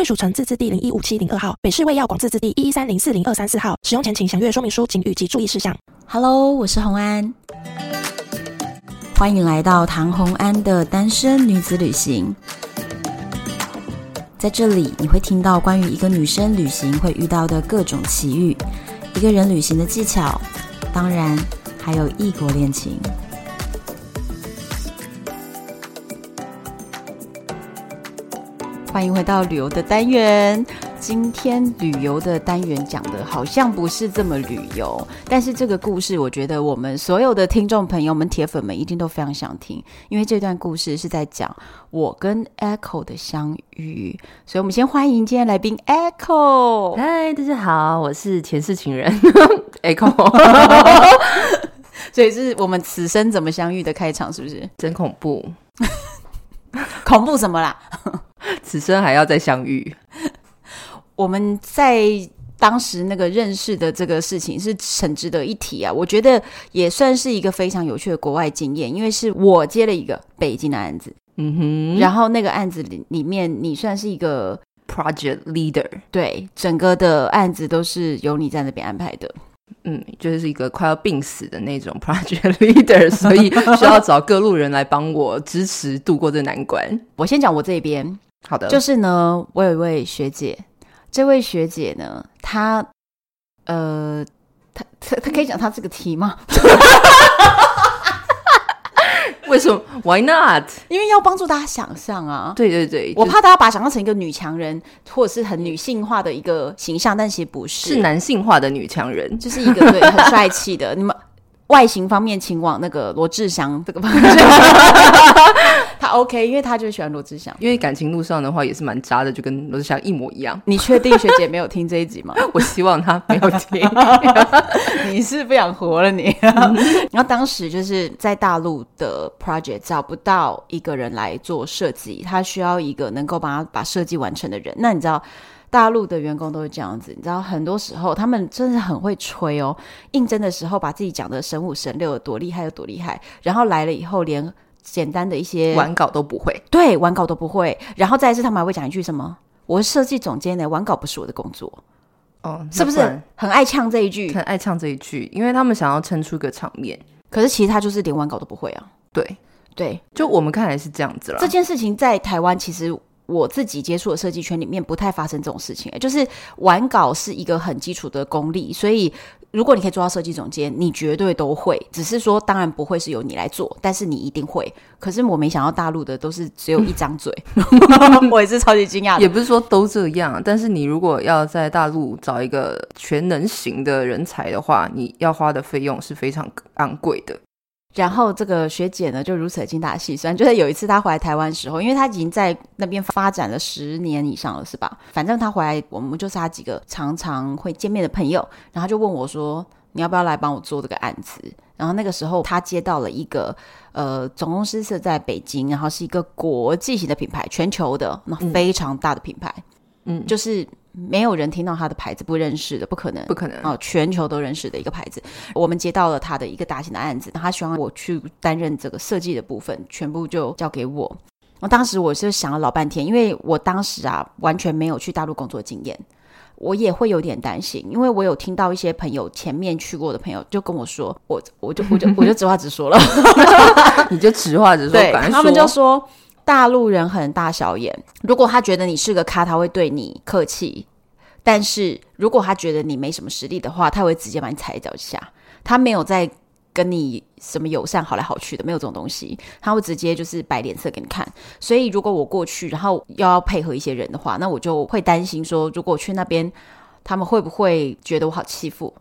贵属城自治地零一五七零二号，北市卫药广自治地一一三零四零二三四号。使用前请详阅说明书、请及注意事项。Hello，我是洪安，欢迎来到唐洪安的单身女子旅行。在这里，你会听到关于一个女生旅行会遇到的各种奇遇，一个人旅行的技巧，当然还有异国恋情。欢迎回到旅游的单元。今天旅游的单元讲的好像不是这么旅游，但是这个故事，我觉得我们所有的听众朋友们、铁粉们一定都非常想听，因为这段故事是在讲我跟 Echo 的相遇。所以，我们先欢迎今天来宾 Echo。嗨，大家好，我是前世情人 Echo。所以是我们此生怎么相遇的开场，是不是？真恐怖，恐怖什么啦？此生还要再相遇。我们在当时那个认识的这个事情是很值得一提啊！我觉得也算是一个非常有趣的国外经验，因为是我接了一个北京的案子，嗯哼，然后那个案子里里面你算是一个 project leader，对，整个的案子都是由你在那边安排的，嗯，就是一个快要病死的那种 project leader，所以需要找各路人来帮我支持度过这难关。我先讲我这边。好的，就是呢，我有一位学姐，这位学姐呢，她呃，她她她可以讲她这个题吗？为什么？Why not？因为要帮助大家想象啊。对对对，我怕大家把她想象成一个女强人，或者是很女性化的一个形象，但其实不是，是男性化的女强人，就是一个对很帅气的你们。外形方面，请往那个罗志祥这个方向。他 OK，因为他就喜欢罗志祥。因为感情路上的话也是蛮渣的，就跟罗志祥一模一样。你确定学姐没有听这一集吗？我希望她没有听。你是不想活了你？然后当时就是在大陆的 project 找不到一个人来做设计，他需要一个能够帮他把设计完成的人。那你知道？大陆的员工都是这样子，你知道，很多时候他们真的很会吹哦。应征的时候把自己讲的神五神六，有多厉害有多厉害，然后来了以后连简单的一些完稿都不会，对，完稿都不会。然后再一次，他们还会讲一句什么：“我是设计总监呢，完稿不是我的工作。”哦，是不是很爱呛这一句？很爱呛这一句，因为他们想要撑出个场面。可是其实他就是连完稿都不会啊。对对，就我们看来是这样子了。这件事情在台湾其实。我自己接触的设计圈里面不太发生这种事情，就是完稿是一个很基础的功力，所以如果你可以做到设计总监，你绝对都会。只是说，当然不会是由你来做，但是你一定会。可是我没想到大陆的都是只有一张嘴，我也是超级惊讶。也不是说都这样，但是你如果要在大陆找一个全能型的人才的话，你要花的费用是非常昂贵的。然后这个学姐呢，就如此精打细算。就在有一次她回来台湾的时候，因为她已经在那边发展了十年以上了，是吧？反正她回来，我们就是她几个常常会见面的朋友。然后就问我说：“你要不要来帮我做这个案子？”然后那个时候她接到了一个呃总公司是在北京，然后是一个国际型的品牌，全球的那非常大的品牌，嗯，就是。没有人听到他的牌子不认识的，不可能，不可能哦！全球都认识的一个牌子。我们接到了他的一个大型的案子，他希望我去担任这个设计的部分，全部就交给我。我当时我是想了老半天，因为我当时啊完全没有去大陆工作经验，我也会有点担心，因为我有听到一些朋友前面去过的朋友就跟我说，我我就我就我就直话直说了，你就直话直说，对，他们就说。大陆人很大小眼，如果他觉得你是个咖，他会对你客气；但是如果他觉得你没什么实力的话，他会直接把你踩在脚下。他没有在跟你什么友善好来好去的，没有这种东西，他会直接就是摆脸色给你看。所以如果我过去，然后要要配合一些人的话，那我就会担心说，如果去那边，他们会不会觉得我好欺负？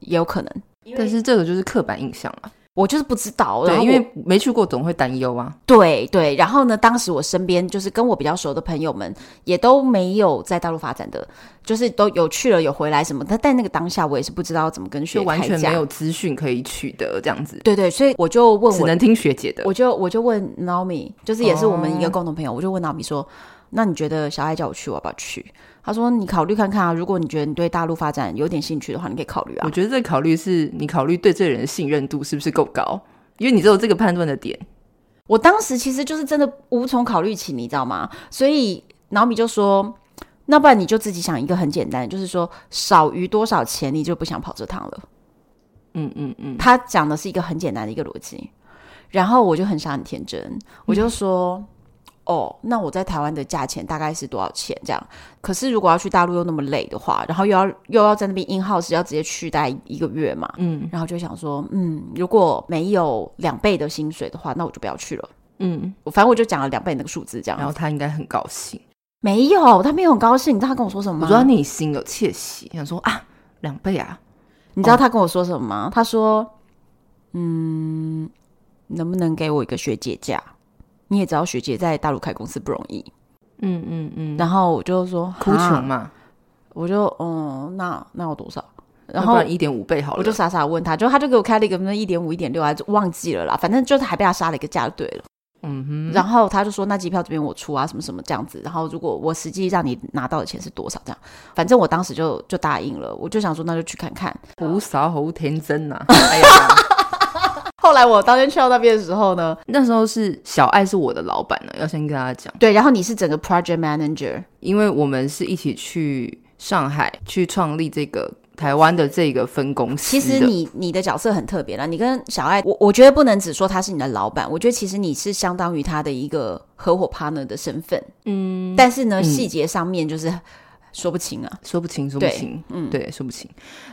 也有可能。但是这个就是刻板印象啊。我就是不知道，对，因为没去过总会担忧啊。对对，然后呢，当时我身边就是跟我比较熟的朋友们，也都没有在大陆发展的，就是都有去了有回来什么但。但那个当下，我也是不知道怎么跟学完全没有资讯可以取得这样子。对对，所以我就问我，只能听学姐的。我就我就问 Naomi，就是也是我们一个共同朋友，哦、我就问 Naomi 说：“那你觉得小爱叫我去，我要不要去？”他说：“你考虑看看啊，如果你觉得你对大陆发展有点兴趣的话，你可以考虑啊。”我觉得这个考虑是你考虑对这个人的信任度是不是够高。因为你只有这个判断的点，我当时其实就是真的无从考虑起，你知道吗？所以脑米就说：“那不然你就自己想一个很简单，就是说少于多少钱你就不想跑这趟了。”嗯嗯嗯，他讲的是一个很简单的一个逻辑，然后我就很傻很天真，我就说。嗯哦，那我在台湾的价钱大概是多少钱？这样，可是如果要去大陆又那么累的话，然后又要又要在那边 in house 要直接去待一个月嘛，嗯，然后就想说，嗯，如果没有两倍的薪水的话，那我就不要去了，嗯，我反正我就讲了两倍那个数字，这样，然后他应该很高兴，没有，他没有很高兴，你知道他跟我说什么吗？我知道内心有窃喜，想说啊，两倍啊，你知道他跟我说什么吗？哦、他说，嗯，能不能给我一个学姐价？你也知道学姐在大陆开公司不容易，嗯嗯嗯，然后我就说哭穷嘛，我就嗯，那那有多少？然后一点五倍好了，我就傻傻问他，就他就给我开了一个那一点五、一点六，还是忘记了啦，反正就是还被他杀了一个价就对了，嗯哼。然后他就说那机票这边我出啊，什么什么这样子。然后如果我实际让你拿到的钱是多少这样，反正我当时就就答应了，我就想说那就去看看。胡少好天真呐、啊，哎呀。后来我当天去到那边的时候呢，那时候是小爱是我的老板呢，要先跟大家讲。对，然后你是整个 project manager，因为我们是一起去上海去创立这个台湾的这个分公司。其实你你的角色很特别啦，你跟小爱，我我觉得不能只说他是你的老板，我觉得其实你是相当于他的一个合伙 partner 的身份。嗯，但是呢，细节上面就是说不清啊，说不清，说不清，嗯，对，说不清。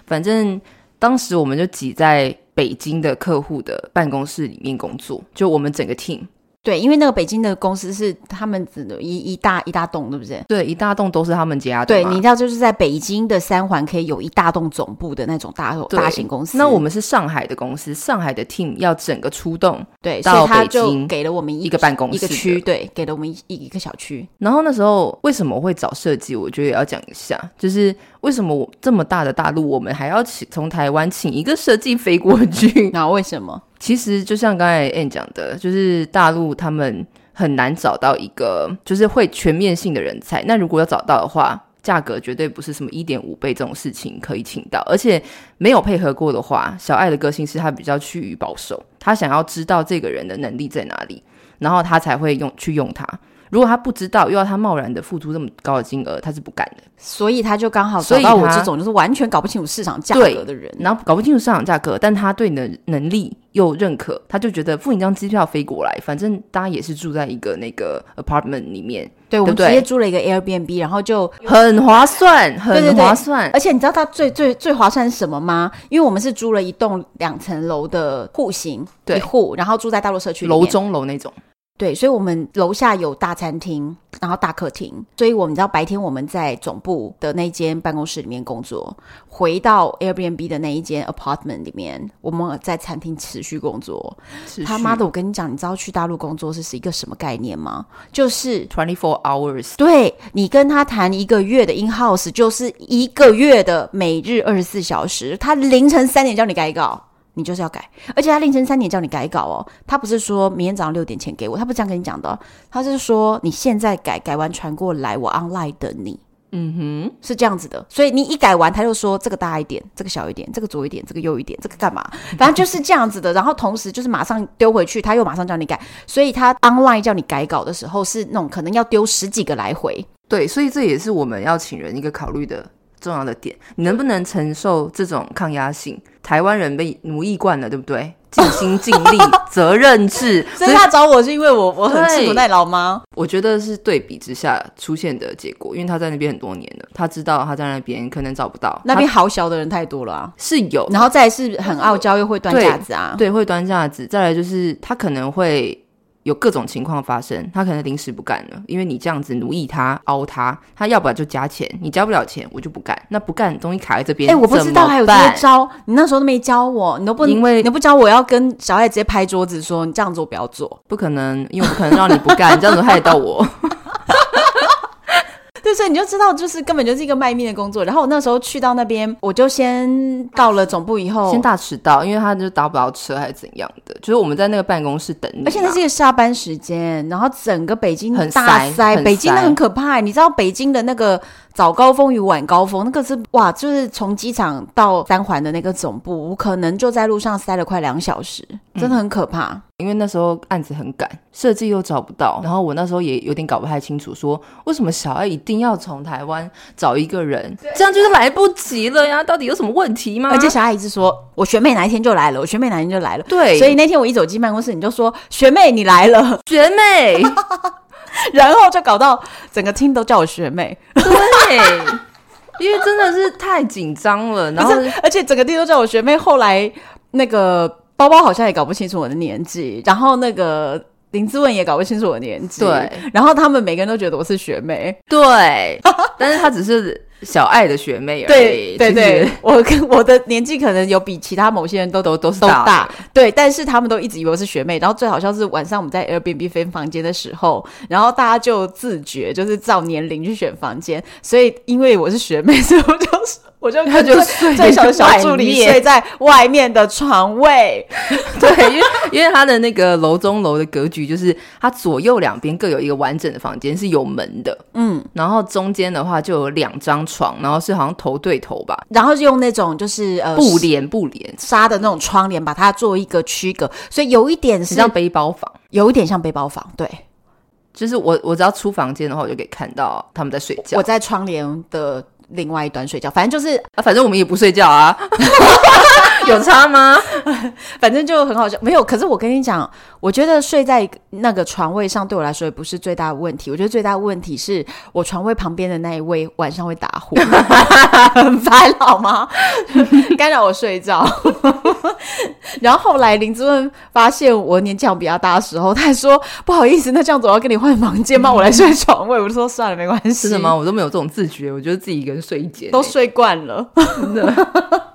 反正当时我们就挤在。北京的客户的办公室里面工作，就我们整个 team。对，因为那个北京的公司是他们一一大一大栋，对不对？对，一大栋都是他们家的。对，你知道就是在北京的三环可以有一大栋总部的那种大大型公司。那我们是上海的公司，上海的 team 要整个出动，对，到北京给了我们一,一个办公室一个区，对，给了我们一一个小区。然后那时候为什么会找设计？我觉得也要讲一下，就是为什么我这么大的大陆，我们还要请从台湾请一个设计飞过去？那为什么？其实就像刚才 Anne 讲的，就是大陆他们很难找到一个就是会全面性的人才。那如果要找到的话，价格绝对不是什么一点五倍这种事情可以请到。而且没有配合过的话，小爱的个性是他比较趋于保守，他想要知道这个人的能力在哪里，然后他才会用去用他。如果他不知道，又要他贸然的付出这么高的金额，他是不敢的。所以他就刚好找到我这种就是完全搞不清楚市场价格的人，然后搞不清楚市场价格，但他对你的能力又认可，他就觉得付你张机票飞过来，反正大家也是住在一个那个 apartment 里面，对，对我们直接租了一个 Airbnb，然后就很划算，很划算。对对对，而且你知道他最最最划算是什么吗？因为我们是租了一栋两层楼的户型，对，户，然后住在大陆社区，楼中楼那种。对，所以，我们楼下有大餐厅，然后大客厅。所以，我们知道白天我们在总部的那间办公室里面工作，回到 Airbnb 的那一间 apartment 里面，我们在餐厅持续工作。他妈的，我跟你讲，你知道去大陆工作是是一个什么概念吗？就是 twenty four hours。对，你跟他谈一个月的 in house，就是一个月的每日二十四小时。他凌晨三点叫你改稿。你就是要改，而且他凌晨三点叫你改稿哦。他不是说明天早上六点前给我，他不是这样跟你讲的。他是说你现在改，改完传过来，我 online 等你。嗯哼，是这样子的。所以你一改完，他就说这个大一点，这个小一点，这个左一点，这个右一点，这个干嘛？反正就是这样子的。然后同时就是马上丢回去，他又马上叫你改。所以他 online 叫你改稿的时候，是那种可能要丢十几个来回。对，所以这也是我们要请人一个考虑的。重要的点，你能不能承受这种抗压性？台湾人被奴役惯了，对不对？尽心尽力，责任制。所以他找我是因为我我很吃苦耐劳吗？我觉得是对比之下出现的结果，因为他在那边很多年了，他知道他在那边可能找不到。那边好小的人太多了啊，是有。然后再来是很傲娇又会端架子啊，对，对，会端架子。再来就是他可能会有各种情况发生，他可能临时不干了，因为你这样子奴役他、凹他，他要不然就加钱，你交不了钱，我就不干。那不干，东西卡在这边。哎、欸，我不知道还有这些招，你那时候都没教我，你都不，因为你都不教我要跟小爱直接拍桌子说，你这样做不要做，不可能，因为我不可能让你不干，你 这样子害得到我。你就知道，就是根本就是一个卖命的工作。然后我那时候去到那边，我就先到了总部以后，先大迟到，因为他就打不到车还是怎样的。就是我们在那个办公室等你，而且那是一个下班时间，然后整个北京很大塞，塞北京很可怕。你知道北京的那个早高峰与晚高峰，那个是哇，就是从机场到三环的那个总部，我可能就在路上塞了快两小时，真的很可怕。嗯因为那时候案子很赶，设计又找不到，然后我那时候也有点搞不太清楚，说为什么小爱一定要从台湾找一个人，这样就是来不及了呀？到底有什么问题吗？而且小爱一直说我学妹哪一天就来了，我学妹哪一天就来了。对，所以那天我一走进办公室，你就说学妹你来了，学妹，然后就搞到整个厅都叫我学妹。对，因为真的是太紧张了，然后而且整个厅都叫我学妹。后来那个。包包好像也搞不清楚我的年纪，然后那个林志文也搞不清楚我的年纪，对，然后他们每个人都觉得我是学妹，对，但是她只是小爱的学妹而已，对对对，我跟我的年纪可能有比其他某些人都都都是大，大，对，但是他们都一直以为我是学妹，然后最好像是晚上我们在 Airbnb 分房间的时候，然后大家就自觉就是照年龄去选房间，所以因为我是学妹，所以我就是。我就跟就最小的小助理睡在外面的床位，对，因为因为他的那个楼中楼的格局，就是它左右两边各有一个完整的房间是有门的，嗯，然后中间的话就有两张床，然后是好像头对头吧，然后是用那种就是呃布帘布帘。纱的那种窗帘把它做一个区隔，所以有一点是像背包房，有一点像背包房，对，就是我我只要出房间的话，我就可以看到他们在睡觉，我在窗帘的。另外一端睡觉，反正就是啊，反正我们也不睡觉啊，有差吗？反正就很好笑，没有。可是我跟你讲，我觉得睡在那个床位上对我来说也不是最大的问题。我觉得最大的问题是我床位旁边的那一位晚上会打呼，很烦好吗？干扰我睡觉。然后后来林志文发现我年纪比较大的时候，他还说不好意思，那这样子我要跟你换房间吗？我来睡床位。我就说算了，没关系。是的吗？我都没有这种自觉，我觉得自己一个人睡一间都睡惯了。真的。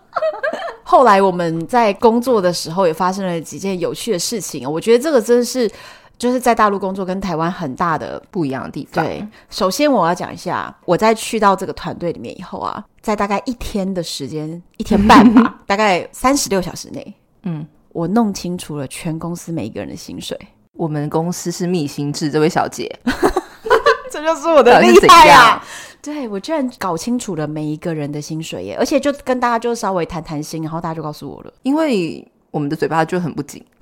后来我们在工作的时候也发生了几件有趣的事情，我觉得这个真的是就是在大陆工作跟台湾很大的不一样的地方。对，首先我要讲一下，我在去到这个团队里面以后啊，在大概一天的时间，一天半吧，大概三十六小时内，嗯，我弄清楚了全公司每一个人的薪水。我们公司是密薪制，这位小姐，这就是我的厉害呀！对，我居然搞清楚了每一个人的薪水耶，而且就跟大家就稍微谈谈心，然后大家就告诉我了，因为我们的嘴巴就很不紧。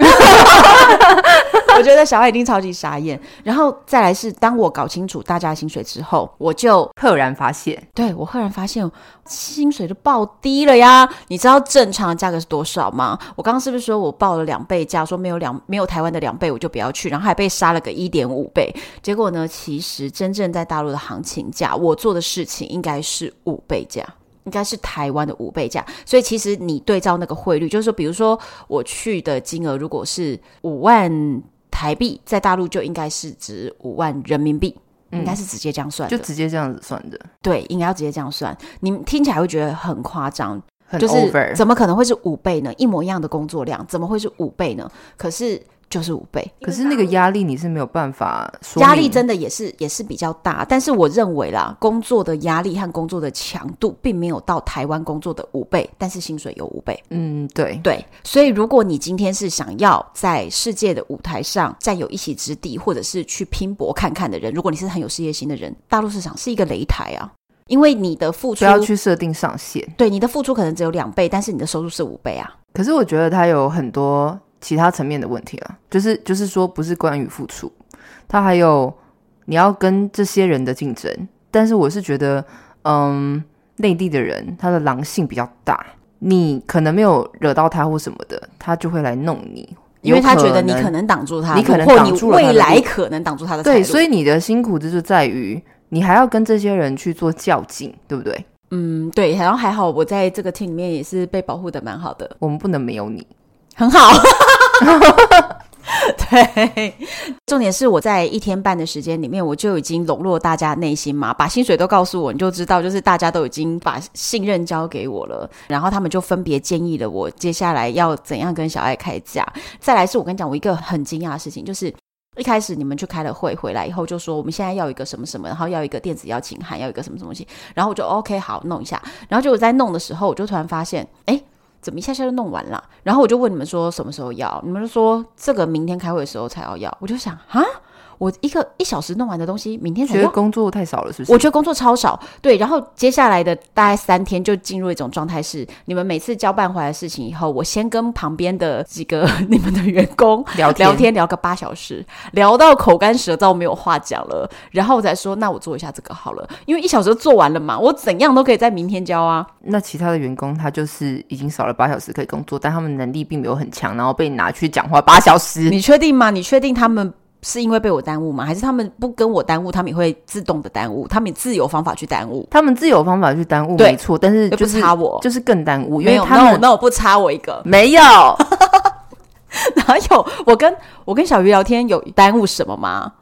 我觉得小爱一定超级傻眼，然后再来是当我搞清楚大家的薪水之后，我就赫然发现，对，我赫然发现薪水都爆低了呀！你知道正常的价格是多少吗？我刚刚是不是说我报了两倍价，说没有两没有台湾的两倍我就不要去，然后还被杀了个一点五倍？结果呢，其实真正在大陆的行情价，我做的事情应该是五倍价。应该是台湾的五倍价，所以其实你对照那个汇率，就是说，比如说我去的金额如果是五万台币，在大陆就应该是值五万人民币，应该是直接这样算，就直接这样子算的。对，应该要直接这样算。你们听起来会觉得很夸张，就是怎么可能会是五倍呢？一模一样的工作量，怎么会是五倍呢？可是。就是五倍，可是那个压力你是没有办法说，压力真的也是也是比较大，但是我认为啦，工作的压力和工作的强度并没有到台湾工作的五倍，但是薪水有五倍。嗯，对对，所以如果你今天是想要在世界的舞台上占有一席之地，或者是去拼搏看看的人，如果你是很有事业心的人，大陆市场是一个擂台啊，因为你的付出不要去设定上限，对，你的付出可能只有两倍，但是你的收入是五倍啊。可是我觉得它有很多。其他层面的问题了，就是就是说，不是关于付出，他还有你要跟这些人的竞争。但是我是觉得，嗯，内地的人他的狼性比较大，你可能没有惹到他或什么的，他就会来弄你，因为他觉得你可能挡住他，你可能挡住未来可能挡住他的。对，所以你的辛苦就是在于你还要跟这些人去做较劲，对不对？嗯，对。然后还好，我在这个 team 里面也是被保护的蛮好的。我们不能没有你。很好，对，重点是我在一天半的时间里面，我就已经笼络大家内心嘛，把薪水都告诉我，你就知道，就是大家都已经把信任交给我了，然后他们就分别建议了我接下来要怎样跟小爱开价。再来是我跟你讲，我一个很惊讶的事情，就是一开始你们去开了会回来以后，就说我们现在要一个什么什么，然后要一个电子邀请函，要一个什么什么东西，然后我就 OK 好弄一下，然后就我在弄的时候，我就突然发现，哎。怎么一下下就弄完了？然后我就问你们说什么时候要？你们就说这个明天开会的时候才要要。我就想啊。我一个一小时弄完的东西，明天才觉得工作太少了，是不是？我觉得工作超少，对。然后接下来的大概三天就进入一种状态，是你们每次交办回来的事情以后，我先跟旁边的几个 你们的员工聊天聊天聊个八小时，聊到口干舌燥没有话讲了，然后我再说那我做一下这个好了，因为一小时做完了嘛，我怎样都可以在明天交啊。那其他的员工他就是已经少了八小时可以工作，但他们能力并没有很强，然后被你拿去讲话八小时，你确定吗？你确定他们？是因为被我耽误吗？还是他们不跟我耽误，他们也会自动的耽误？他们自有方法去耽误？他们自有方法去耽误，没错。但是就是不插我，就是更耽误。没有，那我那我不差我一个，没有。哪有？我跟我跟小鱼聊天有耽误什么吗？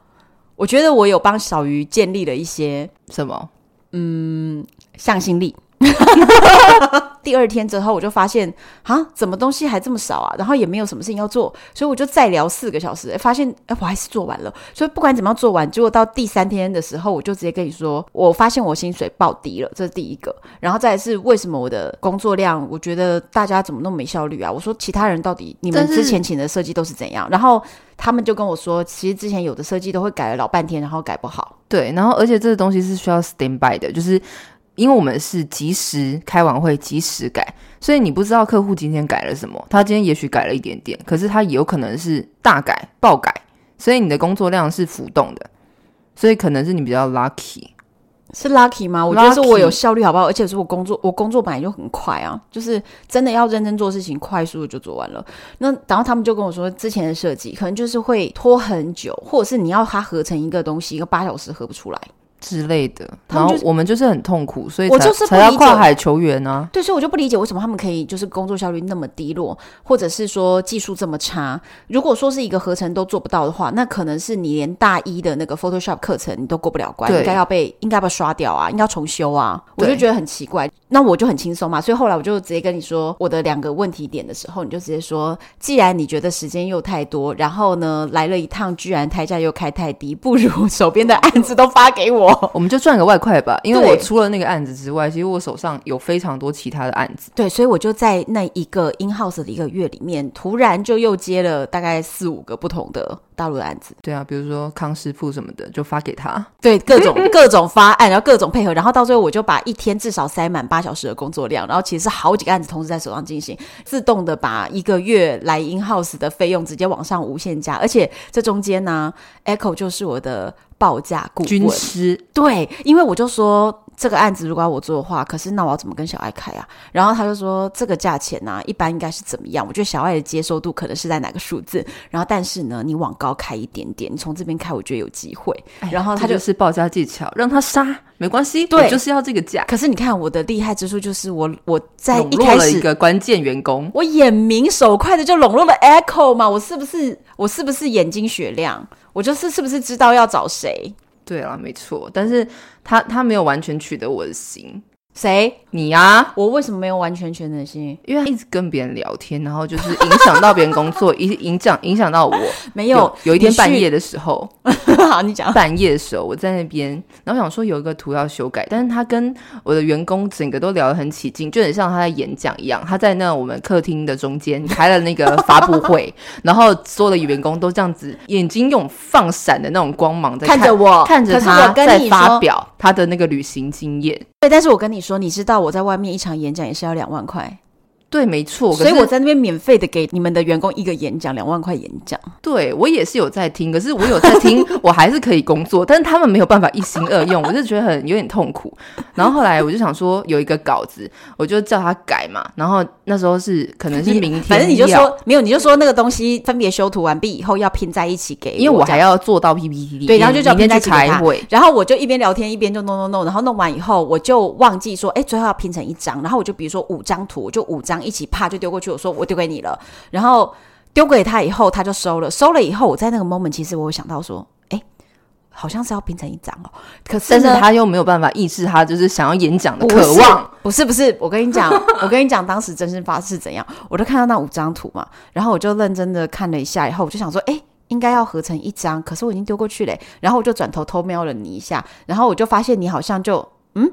我觉得我有帮小鱼建立了一些什么？嗯，向心力。第二天之后，我就发现啊，怎么东西还这么少啊？然后也没有什么事情要做，所以我就再聊四个小时，发现哎，我还是做完了。所以不管怎么样做完，结果到第三天的时候，我就直接跟你说，我发现我薪水爆低了，这是第一个。然后再是为什么我的工作量，我觉得大家怎么那么没效率啊？我说其他人到底你们之前请的设计都是怎样？然后他们就跟我说，其实之前有的设计都会改了老半天，然后改不好。对，然后而且这个东西是需要 stand by 的，就是。因为我们是及时开完会及时改，所以你不知道客户今天改了什么。他今天也许改了一点点，可是他也有可能是大改、爆改，所以你的工作量是浮动的。所以可能是你比较 lucky，是 lucky 吗？我觉得是我有效率，好不好？而且是我工作，我工作本来就很快啊，就是真的要认真做事情，快速的就做完了。那然后他们就跟我说，之前的设计可能就是会拖很久，或者是你要它合成一个东西，一个八小时合不出来。之类的，然后我们就是很痛苦，所以我就是才要跨海求援啊。对，所以我就不理解为什么他们可以就是工作效率那么低落，或者是说技术这么差。如果说是一个合成都做不到的话，那可能是你连大一的那个 Photoshop 课程你都过不了关，应该要被应该要被刷掉啊，应该要重修啊。我就觉得很奇怪，那我就很轻松嘛。所以后来我就直接跟你说我的两个问题点的时候，你就直接说，既然你觉得时间又太多，然后呢来了一趟，居然台价又开太低，不如手边的案子都发给我，我们就赚个。外快吧，因为我除了那个案子之外，其实我手上有非常多其他的案子。对，所以我就在那一个 in house 的一个月里面，突然就又接了大概四五个不同的大陆的案子。对啊，比如说康师傅什么的，就发给他。对，各种 各种发案，然后各种配合，然后到最后我就把一天至少塞满八小时的工作量，然后其实是好几个案子同时在手上进行，自动的把一个月来 in house 的费用直接往上无限加，而且这中间呢，Echo 就是我的。报价顾问军师对，因为我就说这个案子如果要我做的话，可是那我要怎么跟小爱开啊？然后他就说这个价钱呢、啊，一般应该是怎么样？我觉得小爱的接受度可能是在哪个数字？然后但是呢，你往高开一点点，你从这边开，我觉得有机会。哎、然后他就，就是报价技巧，让他杀没关系，对，就是要这个价。可是你看我的厉害之处就是我我在一开始一个关键员工，我眼明手快的就笼络了 Echo 嘛，我是不是我是不是眼睛雪亮？我就是是不是知道要找谁？对了，没错，但是他他没有完全取得我的心。谁？你啊？我为什么没有完全全能性？因为他一直跟别人聊天，然后就是影响到别人工作，影 影响影响到我。没有，有，有一天半夜的时候，好，你讲。半夜的时候，我在那边，然后想说有一个图要修改，但是他跟我的员工整个都聊得很起劲，就很像他在演讲一样。他在那我们客厅的中间开了那个 发布会，然后所有的员工都这样子，眼睛用放闪的那种光芒在看，看着我，看着他在发表他的那个旅行经验。对，但是我跟你说，你知道我我在外面一场演讲也是要两万块。对，没错，所以我在那边免费的给你们的员工一个演讲，两万块演讲。对，我也是有在听，可是我有在听，我还是可以工作，但是他们没有办法一心二用，我就觉得很有点痛苦。然后后来我就想说，有一个稿子，我就叫他改嘛。然后那时候是可能是明天，反正你就说没有，你就说那个东西分别修图完毕以后要拼在一起给，因为我还要做到 PPT。对，然后就叫拼在一起开会，然后我就一边聊天一边就弄弄弄，然后弄完以后我就忘记说，哎，最后要拼成一张，然后我就比如说五张图，我就五张一起啪就丢过。去我说我丢给你了，然后丢给他以后，他就收了。收了以后，我在那个 moment，其实我有想到说，哎，好像是要拼成一张哦。可是，但是他又没有办法抑制他就是想要演讲的渴望。不是不是，我跟你讲，我跟你讲，当时真心发是怎样？我就看到那五张图嘛，然后我就认真的看了一下，以后我就想说，哎，应该要合成一张。可是我已经丢过去了，然后我就转头偷瞄了你一下，然后我就发现你好像就嗯。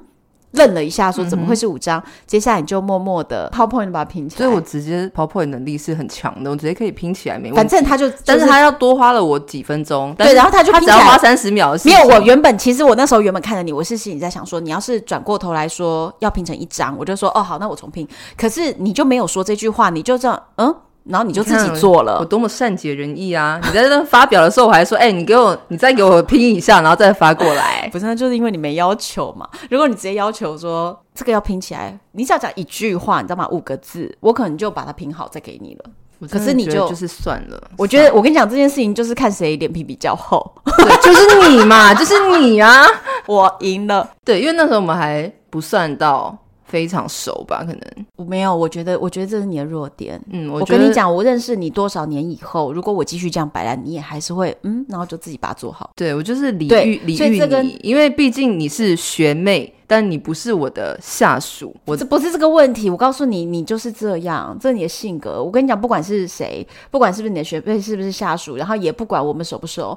愣了一下，说怎么会是五张？嗯、接下来你就默默的 PowerPoint 把它拼起来。所以我直接 PowerPoint 能力是很强的，我直接可以拼起来，没问题。反正他就，但是他要多花了我几分钟。对，然后他就拼起来，他只要花三十秒。没有，我原本其实我那时候原本看着你，我是心里在想说，你要是转过头来说要拼成一张，我就说哦好，那我重拼。可是你就没有说这句话，你就这样嗯。然后你就自己做了，我多么善解人意啊！你在那发表的时候，我还说：“ 哎、欸，你给我，你再给我拼一下，然后再发过来。”不是，那就是因为你没要求嘛。如果你直接要求说这个要拼起来，你只要讲一句话，你知道吗？五个字，我可能就把它拼好再给你了。可是你就就是算了。我觉得我跟你讲这件事情，就是看谁脸皮比较厚，就是你嘛，就是你啊，我赢了。对，因为那时候我们还不算到。非常熟吧？可能我没有，我觉得，我觉得这是你的弱点。嗯，我，我跟你讲，我认识你多少年以后，如果我继续这样摆烂，你也还是会嗯，然后就自己把它做好。对，我就是礼遇礼遇你，因为毕竟你是学妹，但你不是我的下属。我这不是这个问题，我告诉你，你就是这样，这是你的性格。我跟你讲，不管是谁，不管是不是你的学妹，是不是下属，然后也不管我们熟不熟，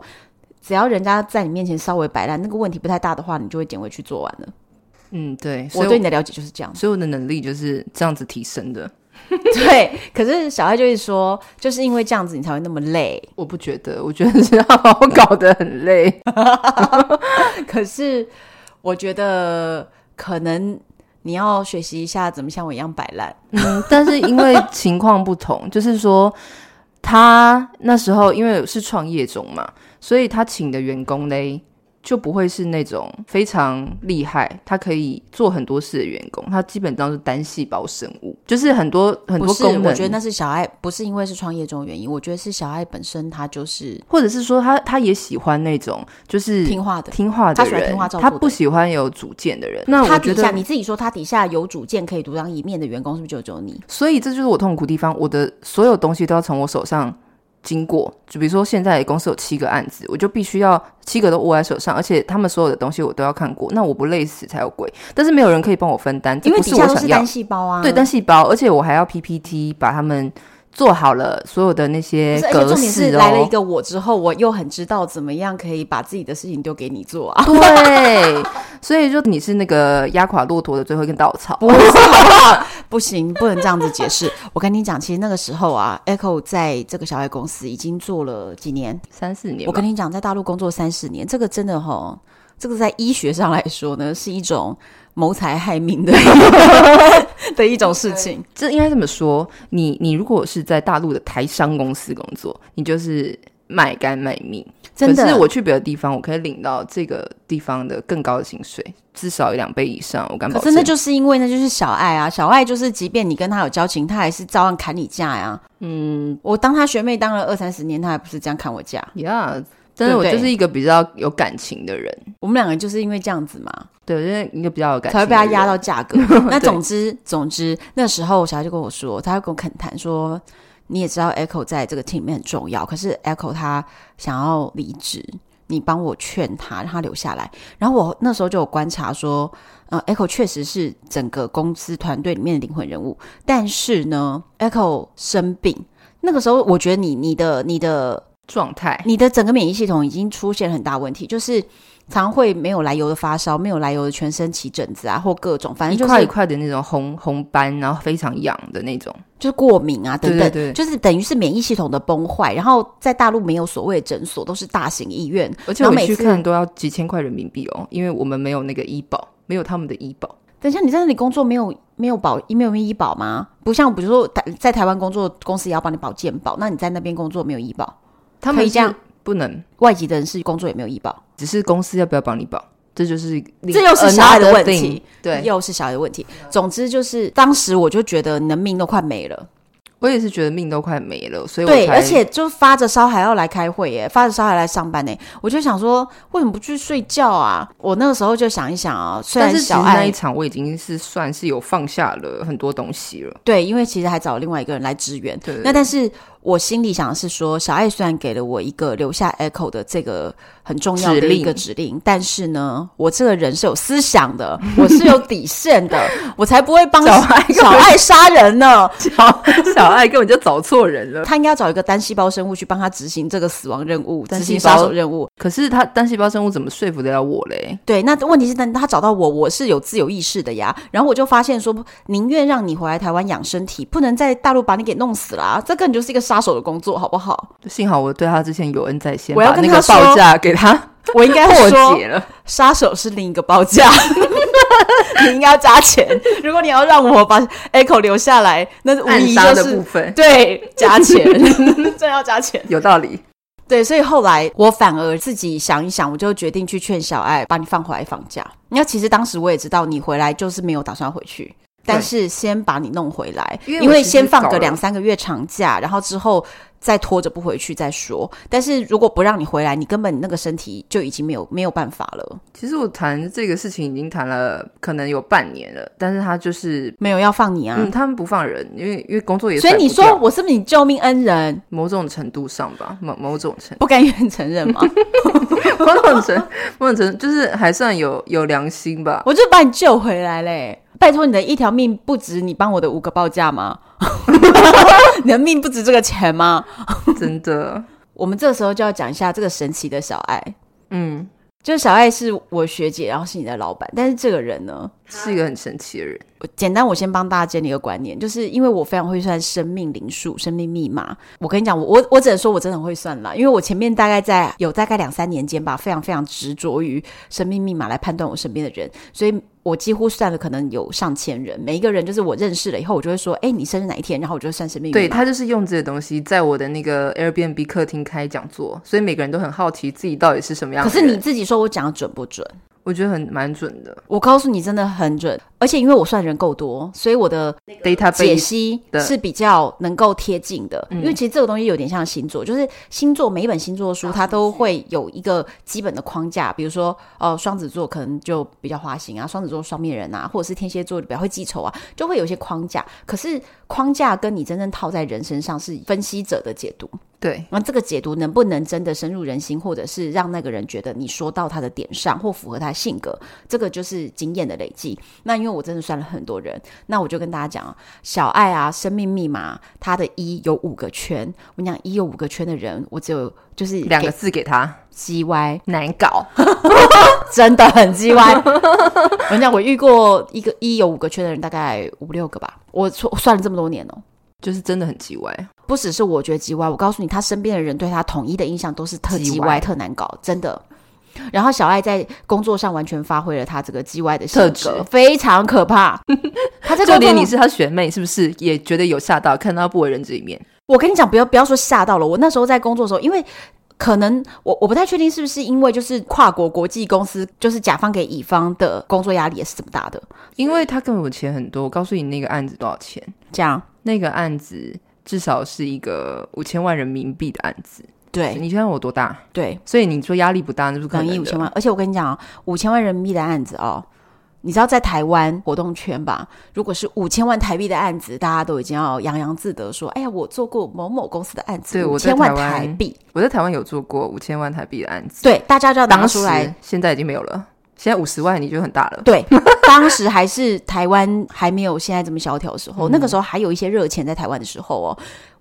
只要人家在你面前稍微摆烂，那个问题不太大的话，你就会捡回去做完了。嗯，对，我对你的了解就是这样，所以我的能力就是这样子提升的。对，可是小爱就是说，就是因为这样子，你才会那么累。我不觉得，我觉得是要把我搞得很累。可是我觉得可能你要学习一下怎么像我一样摆烂。嗯，但是因为情况不同，就是说他那时候因为是创业中嘛，所以他请的员工嘞。就不会是那种非常厉害，他可以做很多事的员工，他基本上是单细胞生物，就是很多很多功能。我觉得那是小爱，不是因为是创业中的原因，我觉得是小爱本身他就是，或者是说他他也喜欢那种就是听话的听话的人，他喜欢听话照顾的人，他不喜欢有主见的人。那他底下你自己说他底下有主见可以独当一面的员工，是不是就只有你？所以这就是我痛苦的地方，我的所有东西都要从我手上。经过，就比如说现在公司有七个案子，我就必须要七个都握在手上，而且他们所有的东西我都要看过，那我不累死才有鬼。但是没有人可以帮我分担，因为底下都是单细胞啊，对，单细胞，而且我还要 PPT 把他们。做好了所有的那些格式，哦，重点是来了一个我之后，我又很知道怎么样可以把自己的事情丢给你做啊。对，所以就你是那个压垮骆驼的最后一根稻草。不是，好不好？不行，不能这样子解释。我跟你讲，其实那个时候啊，Echo 在这个小爱公司已经做了几年，三四年。我跟你讲，在大陆工作三四年，这个真的齁，这个在医学上来说呢，是一种。谋财害命的 的一种事情，这应该这么说。你你如果是在大陆的台商公司工作，你就是卖肝卖命。真的，可是我去别的地方，我可以领到这个地方的更高的薪水，至少一两倍以上。我敢保证。真的就是因为那就是小爱啊，小爱就是，即便你跟他有交情，他还是照样砍你价呀。嗯，我当他学妹当了二三十年，他还不是这样砍我价？呀、yeah。但是我就是一个比较有感情的人，我们两个就是因为这样子嘛，对，因为一个比较有感情，才会被他压到价格。那总之，总之那时候小孩就跟我说，他会跟我恳谈说，你也知道 Echo 在这个 team 里面很重要，可是 Echo 他想要离职，你帮我劝他，让他留下来。然后我那时候就有观察说，呃，Echo 确实是整个公司团队里面的灵魂人物，但是呢，Echo 生病，那个时候我觉得你、你的、你的。状态，你的整个免疫系统已经出现很大问题，就是常会没有来由的发烧，没有来由的全身起疹子啊，或各种反正就是一块一块的那种红红斑，然后非常痒的那种，就是过敏啊等等，对对对，就是等于是免疫系统的崩坏。然后在大陆没有所谓诊所，都是大型医院，而且我每次看都要几千块人民币哦，因为我们没有那个医保，没有他们的医保。等一下，你在那里工作没有没有保没有医保吗？不像比如说在台湾工作，公司也要帮你保健保，那你在那边工作没有医保？他们这样不能，外籍的人士工作也没有医保，只是公司要不要帮你保，这就是这又是小孩的问题，对，又是小孩的问题。总之就是当时我就觉得你的命都快没了。我也是觉得命都快没了，所以我对，而且就发着烧还要来开会耶，发着烧还来上班呢。我就想说，为什么不去睡觉啊？我那个时候就想一想啊，虽然小爱那一场我已经是算是有放下了很多东西了，对，因为其实还找另外一个人来支援。对，那但是我心里想的是说，小爱虽然给了我一个留下 echo 的这个很重要的一个指令，指令但是呢，我这个人是有思想的，我是有底线的，我才不会帮小爱小爱杀人呢。小小爱根本就找错人了，他应该要找一个单细胞生物去帮他执行这个死亡任务，执行杀手任务。可是他单细胞生物怎么说服得了我嘞？对，那问题是，但他找到我，我是有自由意识的呀。然后我就发现说，宁愿让你回来台湾养身体，不能在大陆把你给弄死了啊，这根本就是一个杀。杀手的工作好不好？幸好我对他之前有恩在先，我要跟他把那个报价给他。我应该 破解了，杀手是另一个报价，你应该要加钱。如果你要让我把 Echo 留下来，那是无疑就是的部分，对，加钱，真要加钱，有道理。对，所以后来我反而自己想一想，我就决定去劝小爱把你放回来放假。那其实当时我也知道你回来就是没有打算回去。但是先把你弄回来，因为，先放个两三个月长假，然后之后再拖着不回去再说。但是如果不让你回来，你根本那个身体就已经没有没有办法了。其实我谈这个事情已经谈了可能有半年了，但是他就是没有要放你啊。嗯，他们不放人，因为因为工作也。所以你说我是不是你救命恩人？某种程度上吧，某某种程度不甘愿承认吗？某种程某种程就是还算有有良心吧。我就把你救回来嘞。拜托，你的一条命不值你帮我的五个报价吗？你的命不值这个钱吗？真的，我们这个时候就要讲一下这个神奇的小爱。嗯，就是小爱是我学姐，然后是你的老板，但是这个人呢，是一个很神奇的人。简单，我先帮大家建立一个观念，就是因为我非常会算生命灵数、生命密码。我跟你讲，我我我只能说我真的很会算啦，因为我前面大概在有大概两三年间吧，非常非常执着于生命密码来判断我身边的人，所以我几乎算了可能有上千人。每一个人就是我认识了以后，我就会说，哎，你生日哪一天？然后我就算生命密码。对，他就是用这个东西在我的那个 Airbnb 客厅开讲座，所以每个人都很好奇自己到底是什么样的。可是你自己说我讲的准不准？我觉得很蛮准的，我告诉你，真的很准。而且因为我算人够多，所以我的 data 解析是比较能够贴近的。因为其实这个东西有点像星座，就是星座每一本星座书它都会有一个基本的框架，比如说哦，双子座可能就比较花心啊，双子座双面人啊，或者是天蝎座比较会记仇啊，就会有一些框架。可是框架跟你真正套在人身上是分析者的解读。对，那这个解读能不能真的深入人心，或者是让那个人觉得你说到他的点上，或符合他的性格，这个就是经验的累积。那因为我真的算了很多人，那我就跟大家讲，小爱啊，生命密码，他的一有五个圈。我跟你讲，一有五个圈的人，我只有就是两个字给他，G Y 难搞，真的很 G Y。我跟你讲，我遇过一个一有五个圈的人，大概五六个吧。我算了这么多年哦。就是真的很叽歪，不只是我觉得叽歪，我告诉你，他身边的人对他统一的印象都是特叽歪、特难搞，真的。然后小爱在工作上完全发挥了他这个叽歪的性格，非常可怕。他在就连你是他学妹，是不是也觉得有吓到，看到不为人知一面？我跟你讲，不要不要说吓到了。我那时候在工作的时候，因为可能我我不太确定是不是因为就是跨国国际公司，就是甲方给乙方的工作压力也是这么大的，因为他根本钱很多。我告诉你，那个案子多少钱？这样。那个案子至少是一个五千万人民币的案子，对，你现在我多大？对，所以你说压力不大，那不可能。一五千万，而且我跟你讲，五千万人民币的案子哦，你知道在台湾活动圈吧？如果是五千万台币的案子，大家都已经要洋洋自得说：“哎呀，我做过某某公司的案子，对，五千万台币，我在台湾有做过五千万台币的案子。”对，大家就要拿出来，现在已经没有了。现在五十万你就很大了。对，当时还是台湾还没有现在这么萧条的时候，嗯、那个时候还有一些热钱在台湾的时候哦，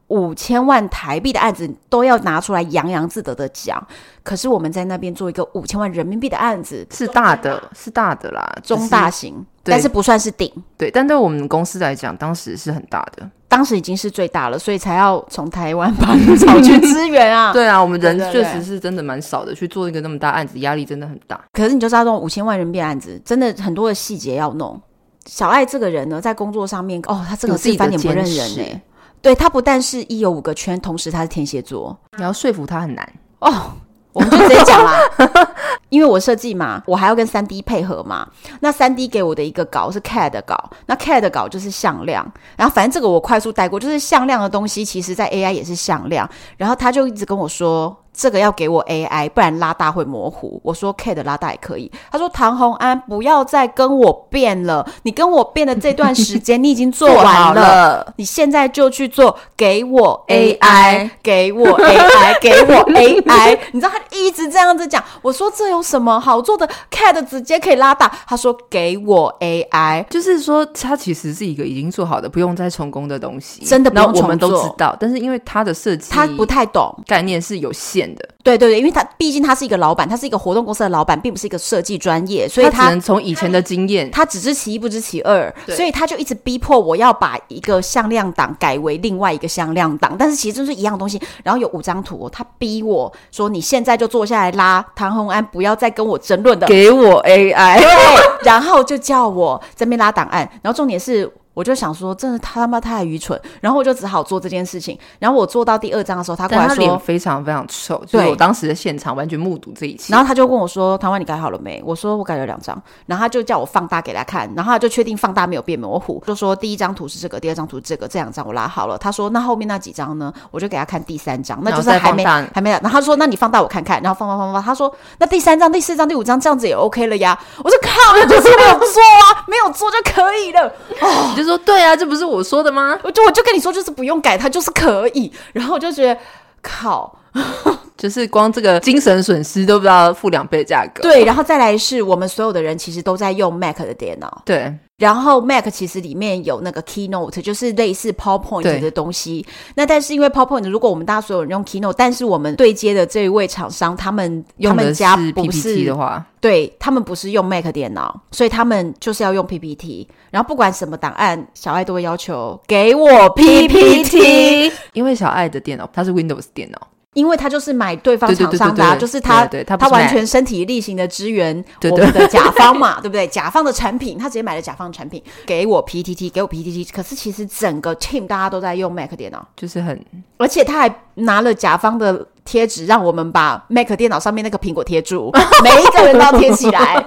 五千万台币的案子都要拿出来洋洋自得的讲。可是我们在那边做一个五千万人民币的案子，是大的，是大的啦，中大型，但是不算是顶。对，但对我们公司来讲，当时是很大的。当时已经是最大了，所以才要从台湾把你找去支援啊！对啊，我们人确实是真的蛮少的，去做一个那么大案子，压力真的很大。可是你就知道，这种五千万人民币案子，真的很多的细节要弄。小爱这个人呢，在工作上面，哦，他这个是翻脸不认人呢。对，他不但是一有五个圈，同时他是天蝎座，你要说服他很难哦。我们就直接讲啦，因为我设计嘛，我还要跟三 D 配合嘛。那三 D 给我的一个稿是 CAD 的稿，那 CAD 的稿就是向量。然后反正这个我快速带过，就是向量的东西，其实在 AI 也是向量。然后他就一直跟我说，这个要给我 AI，不然拉大会模糊。我说 K 的拉大也可以。他说唐红安不要再跟我变了，你跟我变的这段时间你已经做完了，了你现在就去做，给我 AI，给我 AI，给我 AI。你知道他一直这样子讲，我说这有什么好做的？CAD 直接可以拉大。他说给我 AI，就是说他其实是一个已经做好的，不用再重工的东西，真的不用重做。我们都知道，但是因为他的设计，他不太懂概念是有限的。对对对，因为他毕竟他是一个老板，他是一个活动公司的老板，并不是一个设计专业，所以他，他只能从以前的经验，他只知其一不知其二，所以他就一直逼迫我要把一个向量档改为另外一个向量档，但是其实就是一样东西。然后有五张图，他逼我说：“你现在就坐下来拉唐红安，不要再跟我争论的，给我 AI。”对，然后就叫我这边拉档案，然后重点是。我就想说，真的他妈太愚蠢，然后我就只好做这件事情。然后我做到第二章的时候，他过来说，脸非常非常臭，就是我当时的现场完全目睹这一切。然后他就问我说：“唐湾，你改好了没？”我说：“我改了两张。”然后他就叫我放大给他看，然后他就确定放大没有变模糊，就说第一张图是这个，第二张图是这个，这两张我拉好了。他说：“那后面那几张呢？”我就给他看第三张，那就是还没还没。然后他说：“那你放大我看看。”然后放放放放，他说：“那第三张、第四张、第五张这样子也 OK 了呀。”我说：“靠，那就是没有做啊，没有做就可以了。”哦，你 就说对啊，这不是。我说的吗？我就我就跟你说，就是不用改，它就是可以。然后我就觉得，靠，就是光这个精神损失都不知道付两倍价格。对，然后再来是我们所有的人其实都在用 Mac 的电脑。对。然后 Mac 其实里面有那个 Keynote，就是类似 PowerPoint 的东西。那但是因为 PowerPoint，如果我们大家所有人用 Keynote，但是我们对接的这一位厂商，他们他们家不是的话，对他们不是用 Mac 电脑，所以他们就是要用 PPT。然后不管什么档案，小爱都会要求给我 PPT，因为小爱的电脑它是 Windows 电脑。因为他就是买对方厂商的，啊，就是他，他，他完全身体力行的支援我们的甲方嘛，对，不对？甲方的产品，他直接买了甲方的产品，给我 PTT，给我 PTT。可是其实整个 team 大家都在用 Mac 电脑，就是很，而且他还拿了甲方的贴纸，让我们把 Mac 电脑上面那个苹果贴住，每一个人都要贴起来。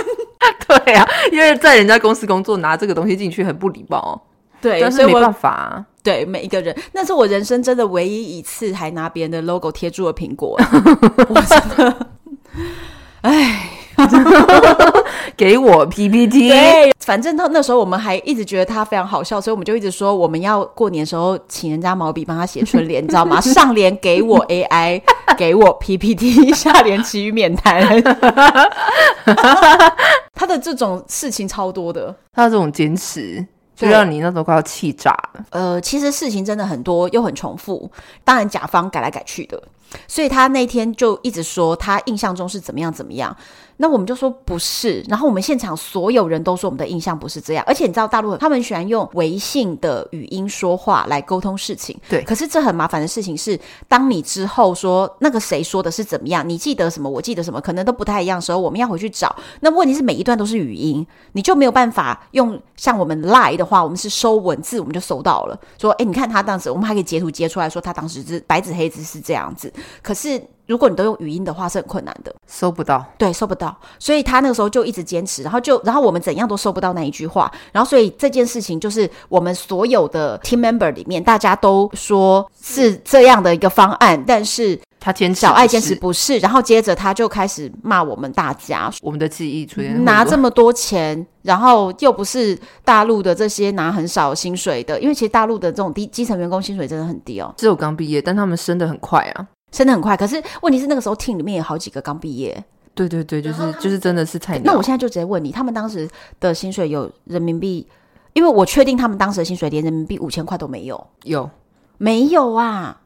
对啊，因为在人家公司工作，拿这个东西进去很不礼貌哦。对，但是没办法啊。对每一个人，那是我人生真的唯一一次还拿别人的 logo 贴住了苹果，我真的，哎，给我 PPT。对，反正他那时候我们还一直觉得他非常好笑，所以我们就一直说我们要过年的时候请人家毛笔帮他写春联，你知道吗？上联给我 AI，给我 PPT，下联其余免谈。他的这种事情超多的，他的这种坚持。就让你那时候快要气炸了。呃，其实事情真的很多，又很重复。当然，甲方改来改去的，所以他那天就一直说他印象中是怎么样怎么样。那我们就说不是，然后我们现场所有人都说我们的印象不是这样，而且你知道大陆他们喜欢用微信的语音说话来沟通事情，对。可是这很麻烦的事情是，当你之后说那个谁说的是怎么样，你记得什么，我记得什么，可能都不太一样的时候，我们要回去找。那问题是每一段都是语音，你就没有办法用像我们 Line 的话，我们是收文字，我们就收到了，说哎，你看他当时，我们还可以截图截出来说他当时是白纸黑字是这样子，可是。如果你都用语音的话，是很困难的，收不到。对，收不到。所以他那个时候就一直坚持，然后就，然后我们怎样都收不到那一句话，然后所以这件事情就是我们所有的 team member 里面，大家都说是这样的一个方案，但是他坚持，小爱坚持不是，然后接着他就开始骂我们大家，我们的记忆出现拿这么多钱，然后又不是大陆的这些拿很少薪水的，因为其实大陆的这种低基层员工薪水真的很低哦，只有刚毕业，但他们升的很快啊。升的很快，可是问题是那个时候 team 里面有好几个刚毕业。对对对，就是就是真的是菜鸟。那我现在就直接问你，他们当时的薪水有人民币？因为我确定他们当时的薪水连人民币五千块都没有。有没有啊？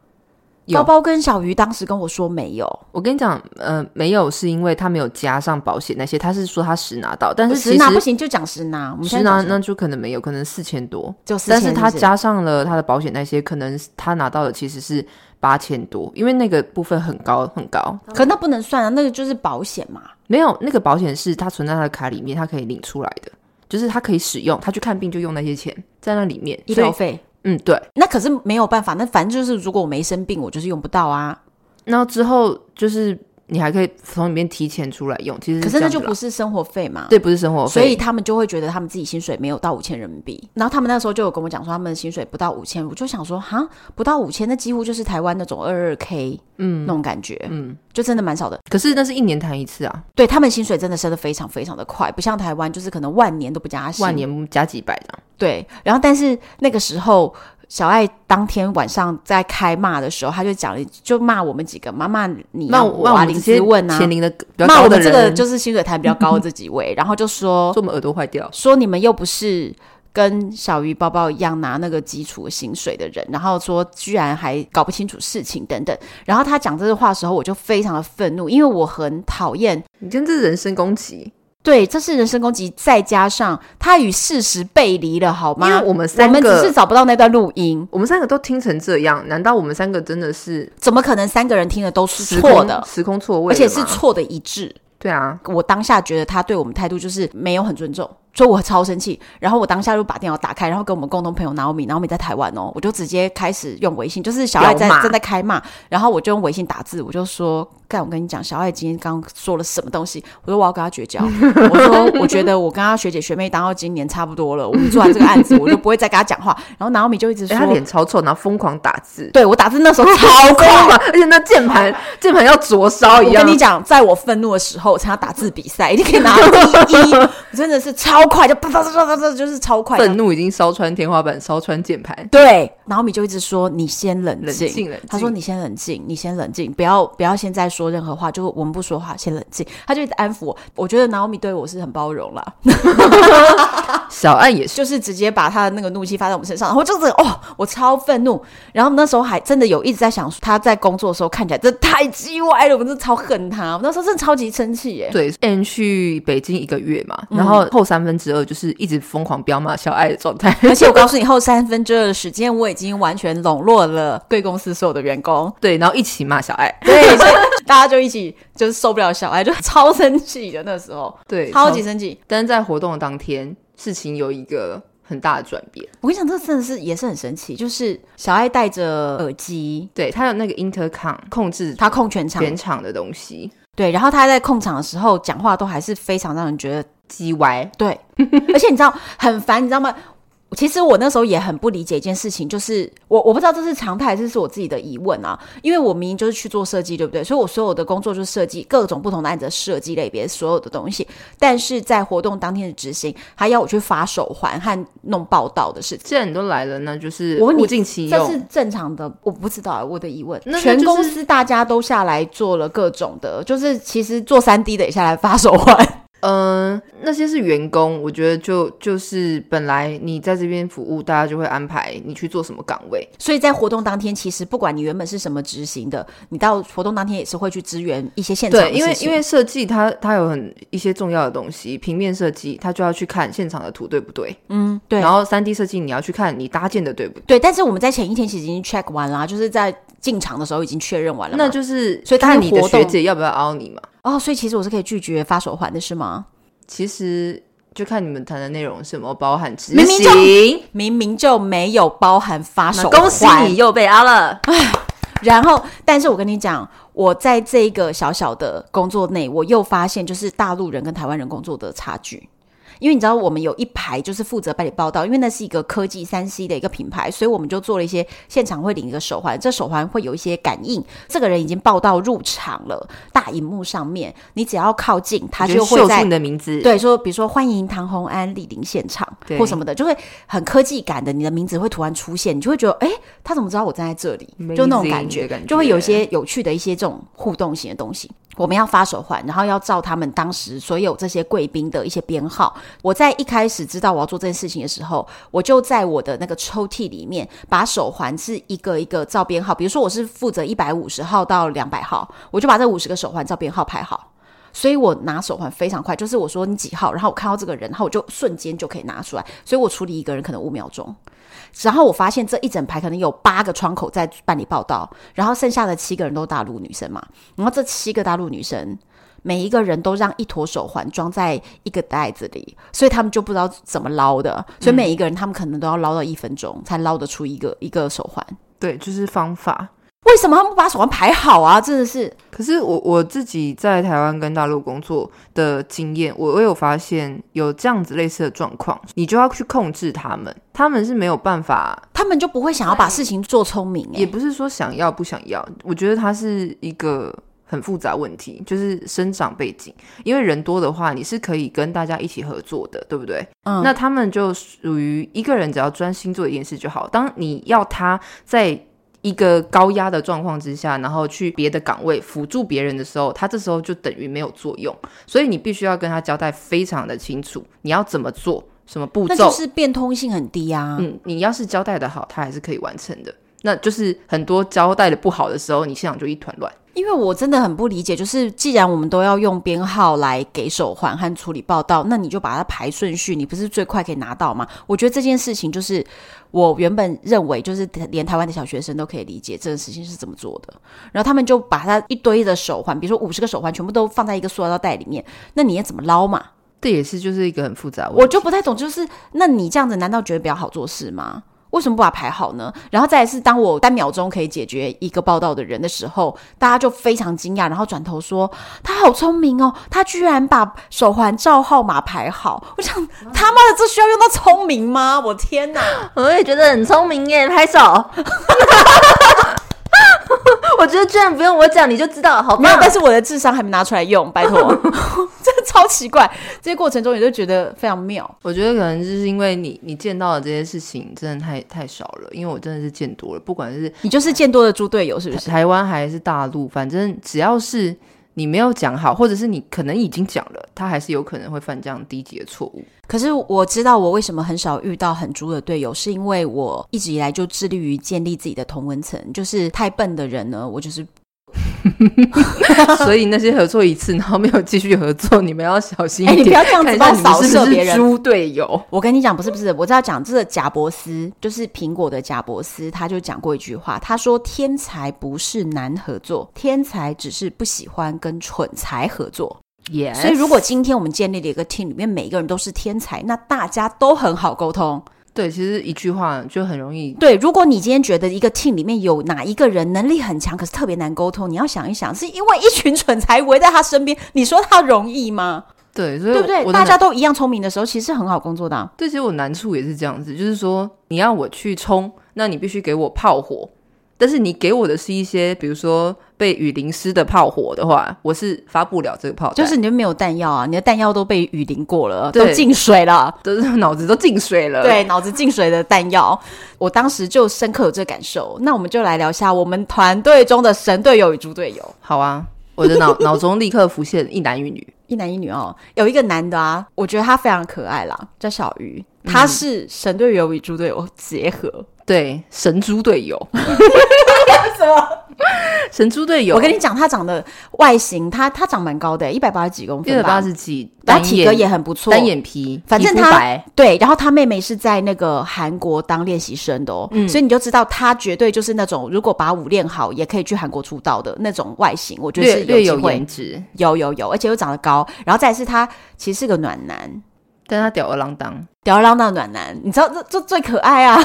包包跟小鱼当时跟我说没有。我跟你讲，呃，没有是因为他没有加上保险那些，他是说他实拿到，但是实实拿不行，就讲实拿。我们实拿那就可能没有，可能四千多，就四千。但是他加上了他的保险那些，可能他拿到的其实是。八千多，因为那个部分很高很高，可那不能算啊，那个就是保险嘛。没有，那个保险是他存在他的卡里面，他可以领出来的，就是他可以使用，他去看病就用那些钱在那里面，医疗费。嗯，对。那可是没有办法，那反正就是如果我没生病，我就是用不到啊。那之后就是你还可以从里面提钱出来用。其实可是那就不是生活费嘛？对，不是生活费，所以他们就会觉得他们自己薪水没有到五千人民币。然后他们那时候就有跟我讲说，他们的薪水不到五千，我就想说，哈，不到五千，那几乎就是台湾那种二二 k，嗯，那种感觉，嗯，就真的蛮少的。可是那是一年谈一次啊，对他们薪水真的升的非常非常的快，不像台湾就是可能万年都不加薪，万年加几百的。对，然后但是那个时候。小爱当天晚上在开骂的时候，他就讲了，就骂我们几个，骂骂你，骂我啊，临时问啊，的骂我们这个就是薪水台比较高的这几位，然后就说说我们耳朵坏掉，说你们又不是跟小鱼包包一样拿那个基础薪水的人，然后说居然还搞不清楚事情等等，然后他讲这句话的时候，我就非常的愤怒，因为我很讨厌你，真的是人身攻击。对，这是人身攻击，再加上他与事实背离了，好吗？因为我们三个，我们只是找不到那段录音，我们三个都听成这样，难道我们三个真的是？怎么可能三个人听的都是错的？时空错位，而且是错的一致。对啊，我当下觉得他对我们态度就是没有很尊重。所以我超生气，然后我当下就把电脑打开，然后跟我们共同朋友 Naomi，Naomi 在台湾哦，我就直接开始用微信，就是小爱在正在开骂，然后我就用微信打字，我就说：“干，我跟你讲，小爱今天刚说了什么东西？”我说：“我要跟他绝交。”我说：“我觉得我跟他学姐学妹当到今年差不多了，我们做完这个案子，我就不会再跟他讲话。”然后 Naomi 就一直说：“欸、他脸超臭，然后疯狂打字。”对，我打字那时候超快，而且那键盘 键盘要灼烧一样。我跟你讲，在我愤怒的时候，我参加打字比赛，一定可以拿第一，我真的是超快，就啪啪啪。这就是超快，愤怒已经烧穿天花板，烧穿键盘。对，然后米就一直说：“你先冷静，冷静，冷静。”他说：“你先冷静，你先冷静，不要不要现在说任何话，就我们不说话，先冷静。”他就一直安抚我。我觉得 Naomi 对我是很包容啦。小爱也是，就是直接把他的那个怒气发在我们身上，然后就是哦，我超愤怒。然后那时候还真的有一直在想，他在工作的时候看起来真的太叽歪了，我真的超恨他。我那时候真的超级生气耶。对，N 去北京一个月嘛，然后后三分之二就是一直疯狂飙骂小爱的状态。而且我告诉你，后三分之二的时间我已经完全笼络了贵公司所有的员工，对，然后一起骂小爱，对，所以大家就一起就是受不了小爱，就超生气的那时候，对，超级生气。但是在活动的当天。事情有一个很大的转变，我跟你讲，这真的是也是很神奇。就是小爱戴着耳机，对，他有那个 intercom 控制，他控全场全场的东西，对。然后他在控场的时候讲话都还是非常让人觉得叽歪，对。而且你知道很烦，你知道吗？其实我那时候也很不理解一件事情，就是我我不知道这是常态还是是我自己的疑问啊。因为我明明就是去做设计，对不对？所以我所有的工作就是设计各种不同的案子的设计类别所有的东西。但是在活动当天的执行，还要我去发手环和弄报道的事情。既然你都来了，那就是物尽其用，这是正常的。我不知道啊，我的疑问。那全公司大家都下来做了各种的，就是其实做三 D 的也下来发手环。嗯、呃，那些是员工，我觉得就就是本来你在这边服务，大家就会安排你去做什么岗位。所以在活动当天，其实不管你原本是什么执行的，你到活动当天也是会去支援一些现场的。对，因为因为设计它它有很一些重要的东西，平面设计它就要去看现场的图对不对？嗯，对。然后三 D 设计你要去看你搭建的对不对？对，但是我们在前一天其实已经 check 完了，就是在进场的时候已经确认完了。那就是所以看你的学姐要不要凹你嘛？哦，所以其实我是可以拒绝发手环的，是吗？其实就看你们谈的内容是什么，包含执行，明明就明明就没有包含发手环，恭喜你又被阿了。唉，然后，但是我跟你讲，我在这个小小的工作内，我又发现就是大陆人跟台湾人工作的差距。因为你知道，我们有一排就是负责办理报道，因为那是一个科技三 C 的一个品牌，所以我们就做了一些现场会领一个手环，这手环会有一些感应，这个人已经报道入场了，大荧幕上面，你只要靠近，他就会在你的名字，对，说比如说欢迎唐红安莅临现场或什么的，就会很科技感的，你的名字会突然出现，你就会觉得，哎，他怎么知道我站在这里？就那种感觉，感觉就会有一些有趣的一些这种互动型的东西。我们要发手环，然后要照他们当时所有这些贵宾的一些编号。我在一开始知道我要做这件事情的时候，我就在我的那个抽屉里面把手环是一个一个照编号。比如说我是负责一百五十号到两百号，我就把这五十个手环照编号排好。所以我拿手环非常快，就是我说你几号，然后我看到这个人，然后我就瞬间就可以拿出来。所以我处理一个人可能五秒钟。然后我发现这一整排可能有八个窗口在办理报到，然后剩下的七个人都是大陆女生嘛。然后这七个大陆女生，每一个人都让一坨手环装在一个袋子里，所以他们就不知道怎么捞的。所以每一个人他们可能都要捞到一分钟才捞得出一个一个手环。对，就是方法。为什么他们不把手环排好啊？真的是。可是我我自己在台湾跟大陆工作的经验，我我有发现有这样子类似的状况，你就要去控制他们，他们是没有办法，他们就不会想要把事情做聪明、欸。也不是说想要不想要，我觉得它是一个很复杂问题，就是生长背景。因为人多的话，你是可以跟大家一起合作的，对不对？嗯，那他们就属于一个人只要专心做一件事就好。当你要他在一个高压的状况之下，然后去别的岗位辅助别人的时候，他这时候就等于没有作用，所以你必须要跟他交代非常的清楚，你要怎么做，什么步骤，那就是变通性很低啊。嗯，你要是交代的好，他还是可以完成的。那就是很多交代的不好的时候，你现场就一团乱。因为我真的很不理解，就是既然我们都要用编号来给手环和处理报道，那你就把它排顺序，你不是最快可以拿到吗？我觉得这件事情就是我原本认为，就是连台湾的小学生都可以理解这个事情是怎么做的。然后他们就把他一堆的手环，比如说五十个手环，全部都放在一个塑料袋里面，那你要怎么捞嘛？这也是就是一个很复杂我就不太懂，就是那你这样子难道觉得比较好做事吗？为什么不把它排好呢？然后再来是，当我三秒钟可以解决一个报道的人的时候，大家就非常惊讶，然后转头说他好聪明哦，他居然把手环照号码排好。我想他妈的，这需要用到聪明吗？我天哪！我也觉得很聪明耶，拍手。我觉得居然不用我讲你就知道了，好棒。但是我的智商还没拿出来用，拜托，真的超奇怪。这些过程中也就觉得非常妙。我觉得可能就是因为你你见到的这些事情真的太太少了，因为我真的是见多了，不管是你就是见多了猪队友，是不是？台湾还是大陆，反正只要是。你没有讲好，或者是你可能已经讲了，他还是有可能会犯这样低级的错误。可是我知道我为什么很少遇到很猪的队友，是因为我一直以来就致力于建立自己的同文层。就是太笨的人呢，我就是。所以那些合作一次，然后没有继续合作，你们要小心一点。欸、你不要这样子帮扫射别人。猪队友，我跟你讲，不是不是，我知道讲这个贾伯斯，就是苹果的贾伯斯，他就讲过一句话，他说：“天才不是难合作，天才只是不喜欢跟蠢才合作。” Yes。所以如果今天我们建立了一个 team，里面每一个人都是天才，那大家都很好沟通。对，其实一句话就很容易。对，如果你今天觉得一个 team 里面有哪一个人能力很强，可是特别难沟通，你要想一想，是因为一群蠢材围在他身边，你说他容易吗？对，所以对不对？大家都一样聪明的时候，其实是很好工作的啊。对，其实我难处也是这样子，就是说你要我去冲，那你必须给我炮火。但是你给我的是一些，比如说被雨淋湿的炮火的话，我是发不了这个炮。就是你就没有弹药啊，你的弹药都被雨淋过了，都进水了，都是脑子都进水了。对，脑子进水的弹药，我当时就深刻有这个感受。那我们就来聊一下我们团队中的神队友与猪队友。好啊，我的脑 脑中立刻浮现一男一女，一男一女哦。有一个男的啊，我觉得他非常可爱啦，叫小鱼，他是神队友与猪队友结合。对，神猪队友，什 么神猪队友？我跟你讲，他长得外形，他他长蛮高的，一百八十几公分，一百八十几，他体格也很不错，单眼皮，反正他对。然后他妹妹是在那个韩国当练习生的哦，嗯，所以你就知道他绝对就是那种如果把舞练好，也可以去韩国出道的那种外形。我觉得是略有颜值，有有有，而且又长得高。然后再是他其实是个暖男，但他吊儿郎当，吊儿郎当的暖男，你知道这这最可爱啊。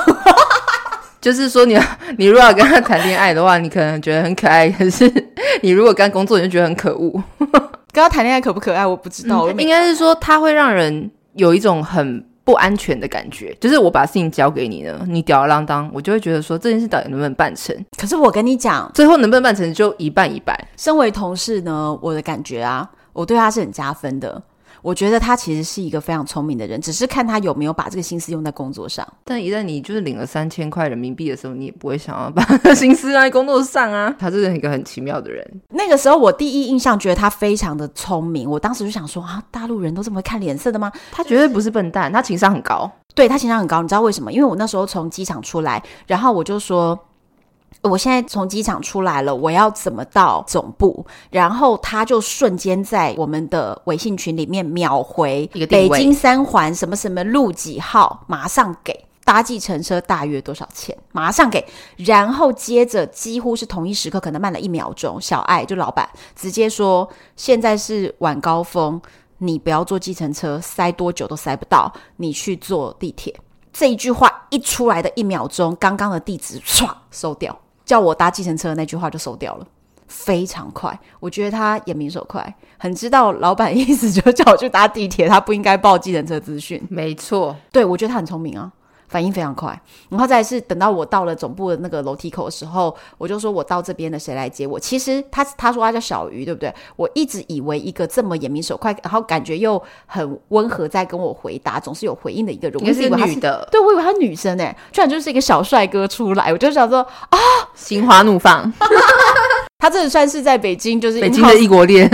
就是说你，你 你如果要跟他谈恋爱的话，你可能觉得很可爱；可是 你如果跟他工作，你就觉得很可恶。跟他谈恋爱可不可爱？我不知道。嗯、应该是说他会让人有一种很不安全的感觉。就是我把事情交给你了，你吊儿郎当，我就会觉得说这件事到底能不能办成？可是我跟你讲，最后能不能办成就一半一半。身为同事呢，我的感觉啊，我对他是很加分的。我觉得他其实是一个非常聪明的人，只是看他有没有把这个心思用在工作上。但一旦你就是领了三千块人民币的时候，你也不会想要把 心思用在工作上啊。他是一个很奇妙的人。那个时候我第一印象觉得他非常的聪明，我当时就想说啊，大陆人都这么会看脸色的吗？他绝对不是笨蛋，他情商很高。对，他情商很高，你知道为什么？因为我那时候从机场出来，然后我就说。我现在从机场出来了，我要怎么到总部？然后他就瞬间在我们的微信群里面秒回北京三环什么什么路几号，马上给搭计程车大约多少钱？马上给。然后接着几乎是同一时刻，可能慢了一秒钟，小爱就老板直接说：“现在是晚高峰，你不要坐计程车，塞多久都塞不到，你去坐地铁。”这一句话一出来的一秒钟，刚刚的地址唰收掉。叫我搭计程车的那句话就收掉了，非常快。我觉得他眼明手快，很知道老板意思，就叫我去搭地铁，他不应该报计程车资讯。没错，对，我觉得他很聪明啊。反应非常快，然后再是等到我到了总部的那个楼梯口的时候，我就说我到这边了，谁来接我？其实他他说他叫小鱼，对不对？我一直以为一个这么眼明手快，然后感觉又很温和，在跟我回答，总是有回应的一个人，我是以为他是女的，对，我以为他女生哎，居然就是一个小帅哥出来，我就想说啊，心花怒放。他这算是在北京，就是北京的异国恋，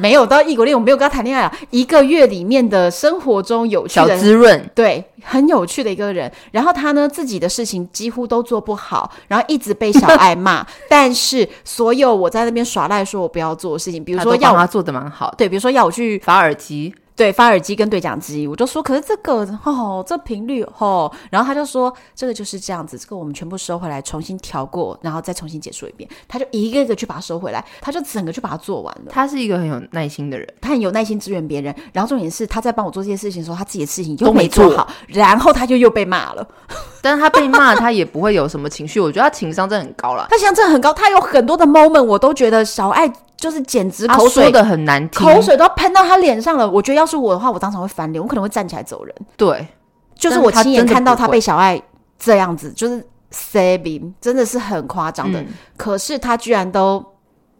没有到异国恋，我没有跟他谈恋爱啊。一个月里面的生活中有趣的小滋润，对，很有趣的一个人。然后他呢，自己的事情几乎都做不好，然后一直被小爱骂。但是所有我在那边耍赖说我不要做的事情，比如说要他做的蛮好，对，比如说要我去发耳机。对，发耳机跟对讲机，我就说，可是这个哦，这频率哦，然后他就说，这个就是这样子，这个我们全部收回来，重新调过，然后再重新解说一遍。他就一个一个去把它收回来，他就整个去把它做完了。他是一个很有耐心的人，他很有耐心支援别人。然后重点是，他在帮我做这些事情的时候，他自己的事情又没做好，然后他就又被骂了。但是他被骂，他也不会有什么情绪。我觉得他情商真的很高了，他情商真的很高。他有很多的 moment，我都觉得小爱。就是简直口水的很难听，口水都喷到他脸上了。我觉得要是我的话，我当场会翻脸，我可能会站起来走人。对，就是我亲眼看到他被小爱这样子，就是 saving 真的是很夸张的。嗯、可是他居然都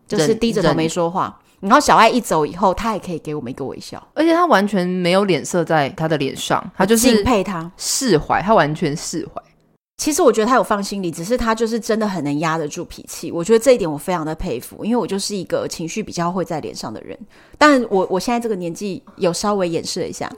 就是低着头没说话，然后小爱一走以后，他也可以给我们一个微笑，而且他完全没有脸色在他的脸上，他就是敬佩他释怀，他完全释怀。其实我觉得他有放心里，只是他就是真的很能压得住脾气。我觉得这一点我非常的佩服，因为我就是一个情绪比较会在脸上的人。但我我现在这个年纪有稍微掩饰了一下。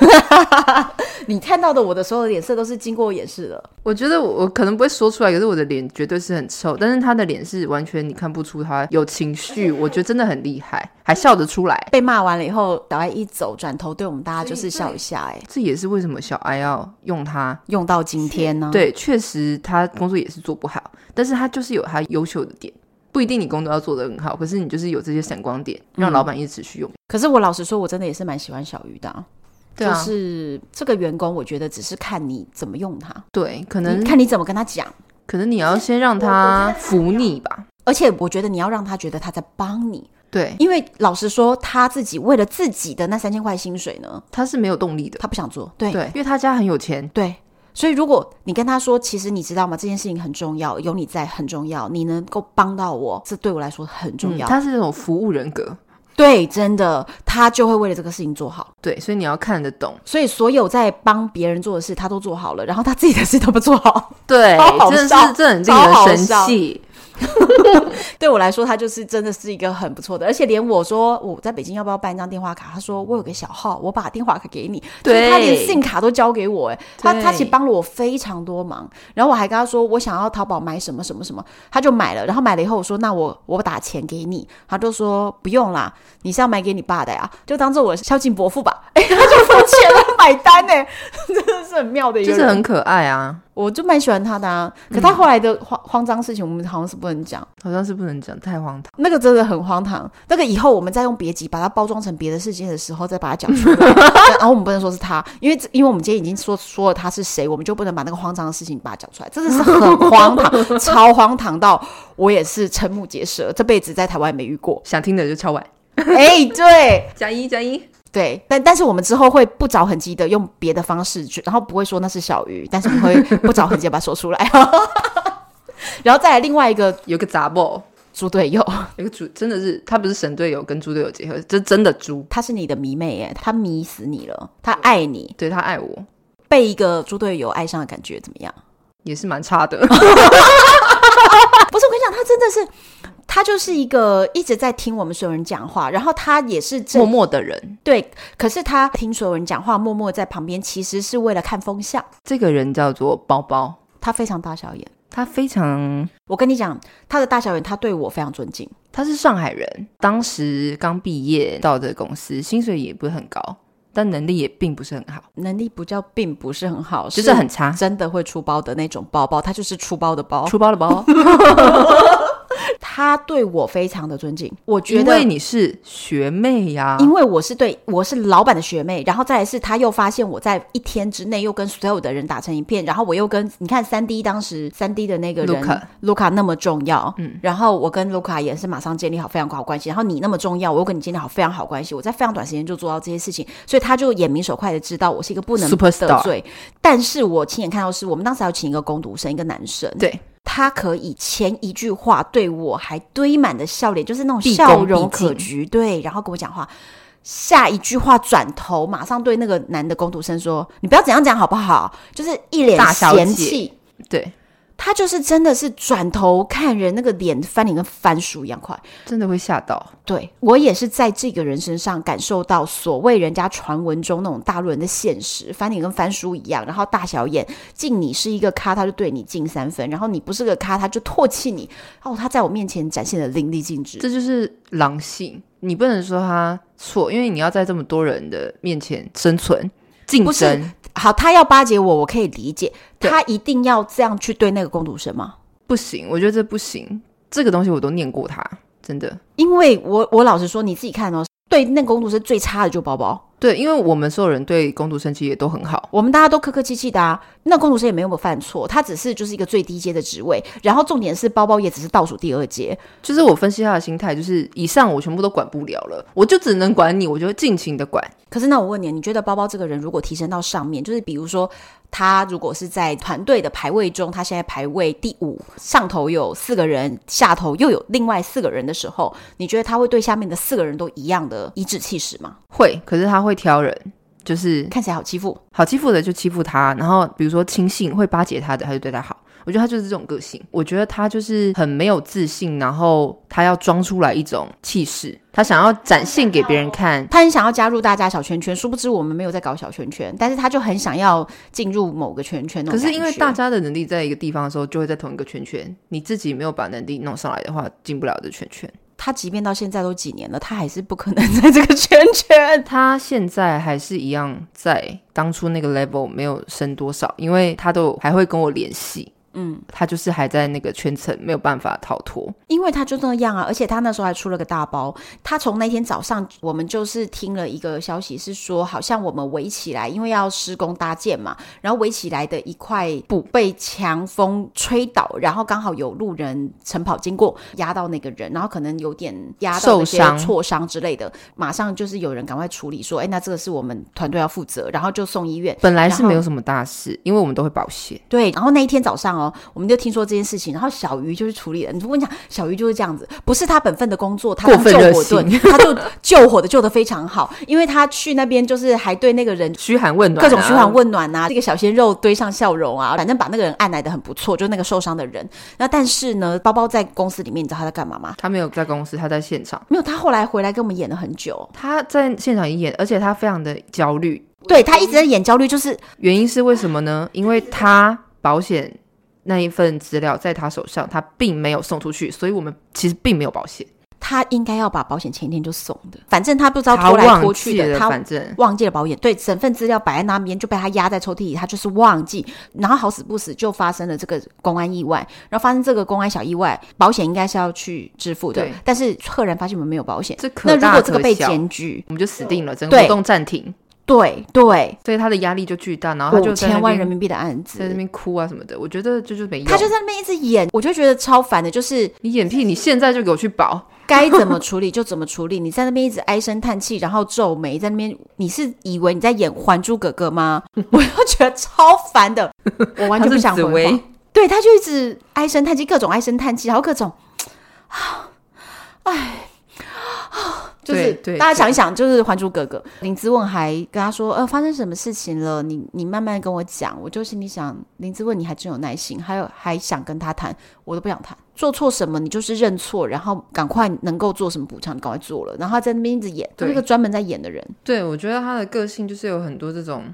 你看到的我的所有的脸色都是经过掩饰的。我觉得我我可能不会说出来，可是我的脸绝对是很臭。但是他的脸是完全你看不出他有情绪，我觉得真的很厉害，还笑得出来。被骂完了以后，小爱一走，转头对我们大家就是笑一下。哎，这也是为什么小爱要用他用到今天呢？对，确实他工作也是做不好，但是他就是有他优秀的点。不一定你工作要做得很好，可是你就是有这些闪光点，让老板一直持续用。嗯。可是我老实说，我真的也是蛮喜欢小鱼的啊。对啊，就是这个员工，我觉得只是看你怎么用他。对，可能看你怎么跟他讲。可能你要先让他服你吧。而且我觉得你要让他觉得他在帮你。对，因为老实说，他自己为了自己的那三千块薪水呢，他是没有动力的，他不想做。对，对，因为他家很有钱。对。所以，如果你跟他说，其实你知道吗？这件事情很重要，有你在很重要，你能够帮到我，这对我来说很重要。嗯，他是那种服务人格，对，真的，他就会为了这个事情做好。对，所以你要看得懂。所以，所有在帮别人做的事，他都做好了，然后他自己的事都不做好。对，好真的是这很令人生气。对我来说，他就是真的是一个很不错的，而且连我说我在北京要不要办一张电话卡，他说我有个小号，我把电话卡给你。对，他连 SIM 卡都交给我，哎，他他其实帮了我非常多忙。然后我还跟他说，我想要淘宝买什么什么什么，他就买了。然后买了以后，我说那我我打钱给你，他就说不用啦，你是要买给你爸的呀，就当做我孝敬伯父吧。哎，他就付钱了，买单呢，真的是很妙的一个人，就是很可爱啊。我就蛮喜欢他的啊，可他后来的慌慌张事情，我们好像是不能讲，好像是不能讲，太荒唐。那个真的很荒唐，那个以后我们再用别集把它包装成别的事件的时候，再把它讲出来。然后我们不能说是他，因为因为我们今天已经说说了他是谁，我们就不能把那个慌张的事情把它讲出来。真的是很荒唐，超荒唐到我也是瞠目结舌，这辈子在台湾也没遇过。想听的就敲碗。哎、欸，对，加一加一。对，但但是我们之后会不着痕迹的用别的方式去，然后不会说那是小鱼，但是我们会不着痕迹把它说出来。然后再来另外一个，有个杂报猪队友，有个猪真的是他不是神队友跟猪队友结合，这真的猪，他是你的迷妹耶，他迷死你了，他爱你，对，他爱我，被一个猪队友爱上的感觉怎么样？也是蛮差的。不是我跟你讲，他真的是，他就是一个一直在听我们所有人讲话，然后他也是默默的人。对，可是他听所有人讲话，默默在旁边，其实是为了看风向。这个人叫做包包，他非常大小眼，他非常……我跟你讲，他的大小眼，他对我非常尊敬。他是上海人，当时刚毕业到这个公司，薪水也不是很高。但能力也并不是很好，能力不叫并不是很好，就是很差，真的会出包的那种包包，它就是出包的包，出包的包。他对我非常的尊敬，我觉得因为你是学妹呀、啊，因为我是对我是老板的学妹，然后再来是他又发现我在一天之内又跟所有的人打成一片，然后我又跟你看三 D 当时三 D 的那个人卢卡。那么重要，嗯，然后我跟卢卡也是马上建立好非常好关系，然后你那么重要，我又跟你建立好非常好关系，我在非常短时间就做到这些事情，所以他就眼明手快的知道我是一个不能得罪，Superstar。但是我亲眼看到是我们当时要请一个攻读生，一个男生，对。他可以前一句话对我还堆满的笑脸，就是那种笑容可掬，对，然后跟我讲话。下一句话转头马上对那个男的工读生说：“你不要怎样讲好不好？”就是一脸嫌弃，对。他就是真的是转头看人，那个脸翻脸跟翻书一样快，真的会吓到。对，我也是在这个人身上感受到所谓人家传闻中那种大陆人的现实，翻脸跟翻书一样，然后大小眼，敬你是一个咖，他就对你敬三分，然后你不是个咖，他就唾弃你。哦，他在我面前展现的淋漓尽致，这就是狼性。你不能说他错，因为你要在这么多人的面前生存竞争。好，他要巴结我，我可以理解。他一定要这样去对那个工读生吗？不行，我觉得这不行。这个东西我都念过他，真的。因为我我老实说，你自己看哦，对那个工读生最差的就包包。对，因为我们所有人对工读生其实也都很好，我们大家都客客气气的啊。那工读生也没有犯错，他只是就是一个最低阶的职位。然后重点是包包也只是倒数第二阶。就是我分析他的心态，就是以上我全部都管不了了，我就只能管你，我就会尽情的管。可是那我问你，你觉得包包这个人如果提升到上面，就是比如说他如果是在团队的排位中，他现在排位第五，上头有四个人，下头又有另外四个人的时候，你觉得他会对下面的四个人都一样的颐指气使吗？会，可是他会挑人，就是看起来好欺负，好欺负的就欺负他，然后比如说亲信会巴结他的，他就对他好。我觉得他就是这种个性。我觉得他就是很没有自信，然后他要装出来一种气势，他想要展现给别人看，他很想要加入大家小圈圈。殊不知我们没有在搞小圈圈，但是他就很想要进入某个圈圈。可是因为大家的能力在一个地方的时候，就会在同一个圈圈。你自己没有把能力弄上来的话，进不了这圈圈。他即便到现在都几年了，他还是不可能 在这个圈圈。他现在还是一样在当初那个 level 没有升多少，因为他都还会跟我联系。嗯，他就是还在那个圈层，没有办法逃脱，因为他就那样啊，而且他那时候还出了个大包。他从那天早上，我们就是听了一个消息，是说好像我们围起来，因为要施工搭建嘛，然后围起来的一块布被强风吹倒，然后刚好有路人晨跑经过，压到那个人，然后可能有点压到一些挫伤之类的，马上就是有人赶快处理，说，哎，那这个是我们团队要负责，然后就送医院。本来是没有什么大事，因为我们都会保险。对，然后那一天早上哦。我们就听说这件事情，然后小鱼就是处理了。你我跟你讲，小鱼就是这样子，不是他本分的工作，他当救火队，他就救火的救的非常好，因为他去那边就是还对那个人嘘寒问暖，各种嘘寒问暖啊，这个小鲜肉堆上笑容啊，反正把那个人按来的很不错，就那个受伤的人。那但是呢，包包在公司里面，你知道他在干嘛吗？他没有在公司，他在现场。没有，他后来回来跟我们演了很久。他在现场演，而且他非常的焦虑。对，他一直在演焦虑，就是原因是为什么呢？因为他保险。那一份资料在他手上，他并没有送出去，所以我们其实并没有保险。他应该要把保险前一天就送的，反正他不知道拖来拖去的，他忘记了，他忘记了保险。对，整份资料摆在那边就被他压在抽屉里，他就是忘记。然后好死不死就发生了这个公安意外，然后发生这个公安小意外，保险应该是要去支付的，但是赫然发现我们没有保险。这可那如果这个被检举，我们就死定了，整个活动暂停。对对，所以他的压力就巨大，然后他就五千万人民币的案子在那边哭啊什么的，我觉得这就是没用。他就在那边一直演，我就觉得超烦的，就是你演屁，你现在就给我去保，该怎么处理就怎么处理。你在那边一直唉声叹气，然后皱眉在那边，你是以为你在演《还珠格格》吗？我就觉得超烦的，我完全不想回话。对，他就一直唉声叹气，各种唉声叹气，然后各种啊，唉。就是大家想一想，就是《还珠格格》，林之问还跟他说：“呃，发生什么事情了？你你慢慢跟我讲。”我就心里想，林之问你还真有耐心，还有还想跟他谈，我都不想谈。做错什么，你就是认错，然后赶快能够做什么补偿，赶快做了。然后他在那边一直演，就那个专门在演的人。对，我觉得他的个性就是有很多这种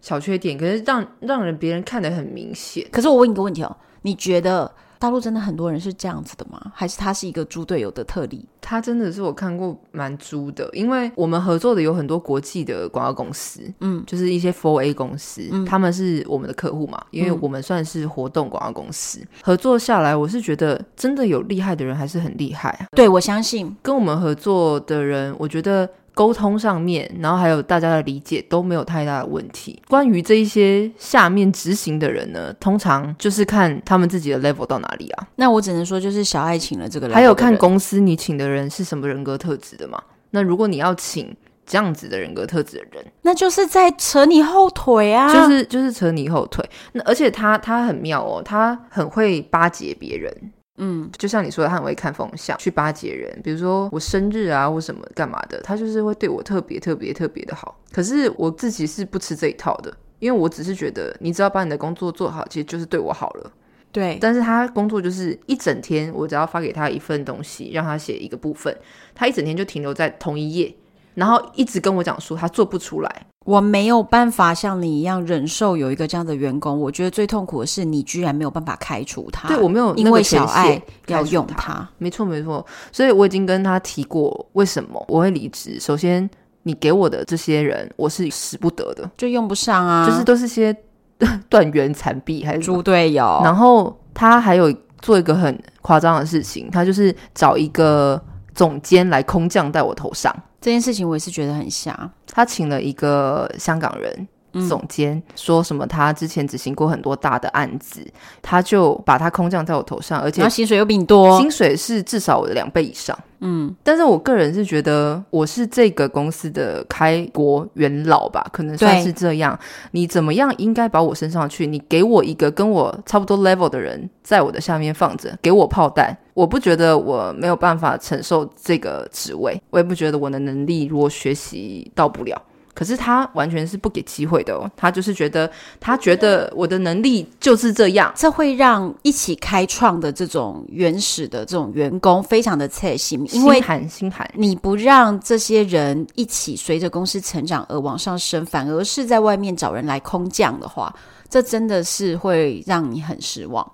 小缺点，可是让让人别人看得很明显。可是我问你个问题哦，你觉得？大陆真的很多人是这样子的吗？还是他是一个猪队友的特例？他真的是我看过蛮猪的，因为我们合作的有很多国际的广告公司，嗯，就是一些 Four A 公司，嗯，他们是我们的客户嘛，因为我们算是活动广告公司，嗯，合作下来，我是觉得真的有厉害的人还是很厉害啊。对，我相信跟我们合作的人，我觉得。沟通上面，然后还有大家的理解都没有太大的问题。关于这一些下面执行的人呢，通常就是看他们自己的 level 到哪里啊。那我只能说，就是小爱请了这个 level，还有看公司你请的人是什么人格特质的嘛。那如果你要请这样子的人格特质的人，那就是在扯你后腿啊，就是就是扯你后腿。那而且他他很妙哦，他很会巴结别人。嗯，就像你说的，他很会看风向，去巴结人。比如说我生日啊，或什么干嘛的，他就是会对我特别特别特别的好。可是我自己是不吃这一套的，因为我只是觉得，你只要把你的工作做好，其实就是对我好了。对。但是他工作就是一整天，我只要发给他一份东西，让他写一个部分，他一整天就停留在同一页，然后一直跟我讲说他做不出来。我没有办法像你一样忍受有一个这样的员工。我觉得最痛苦的是你居然没有办法开除他。对，我没有，因为小爱要用他。没错没错，所以我已经跟他提过为什么我会离职。首先，你给我的这些人我是使不得的，就用不上啊，就是都是些 断垣残壁还是猪队友。然后他还有做一个很夸张的事情，他就是找一个总监来空降在我头上。这件事情我也是觉得很像。他请了一个香港人总监，嗯、说什么他之前执行过很多大的案子，他就把他空降在我头上，而且薪水又比你多，薪水是至少我的两倍以上。嗯，但是我个人是觉得我是这个公司的开国元老吧，可能算是这样。你怎么样应该把我升上去？你给我一个跟我差不多 level 的人在我的下面放着，给我炮弹，我不觉得我没有办法承受这个职位，我也不觉得我的能力如果学习到不了。可是他完全是不给机会的哦，他就是觉得他觉得我的能力就是这样，这会让一起开创的这种原始的这种员工非常的刺心，因为心寒心寒。你不让这些人一起随着公司成长而往上升，反而是在外面找人来空降的话，这真的是会让你很失望。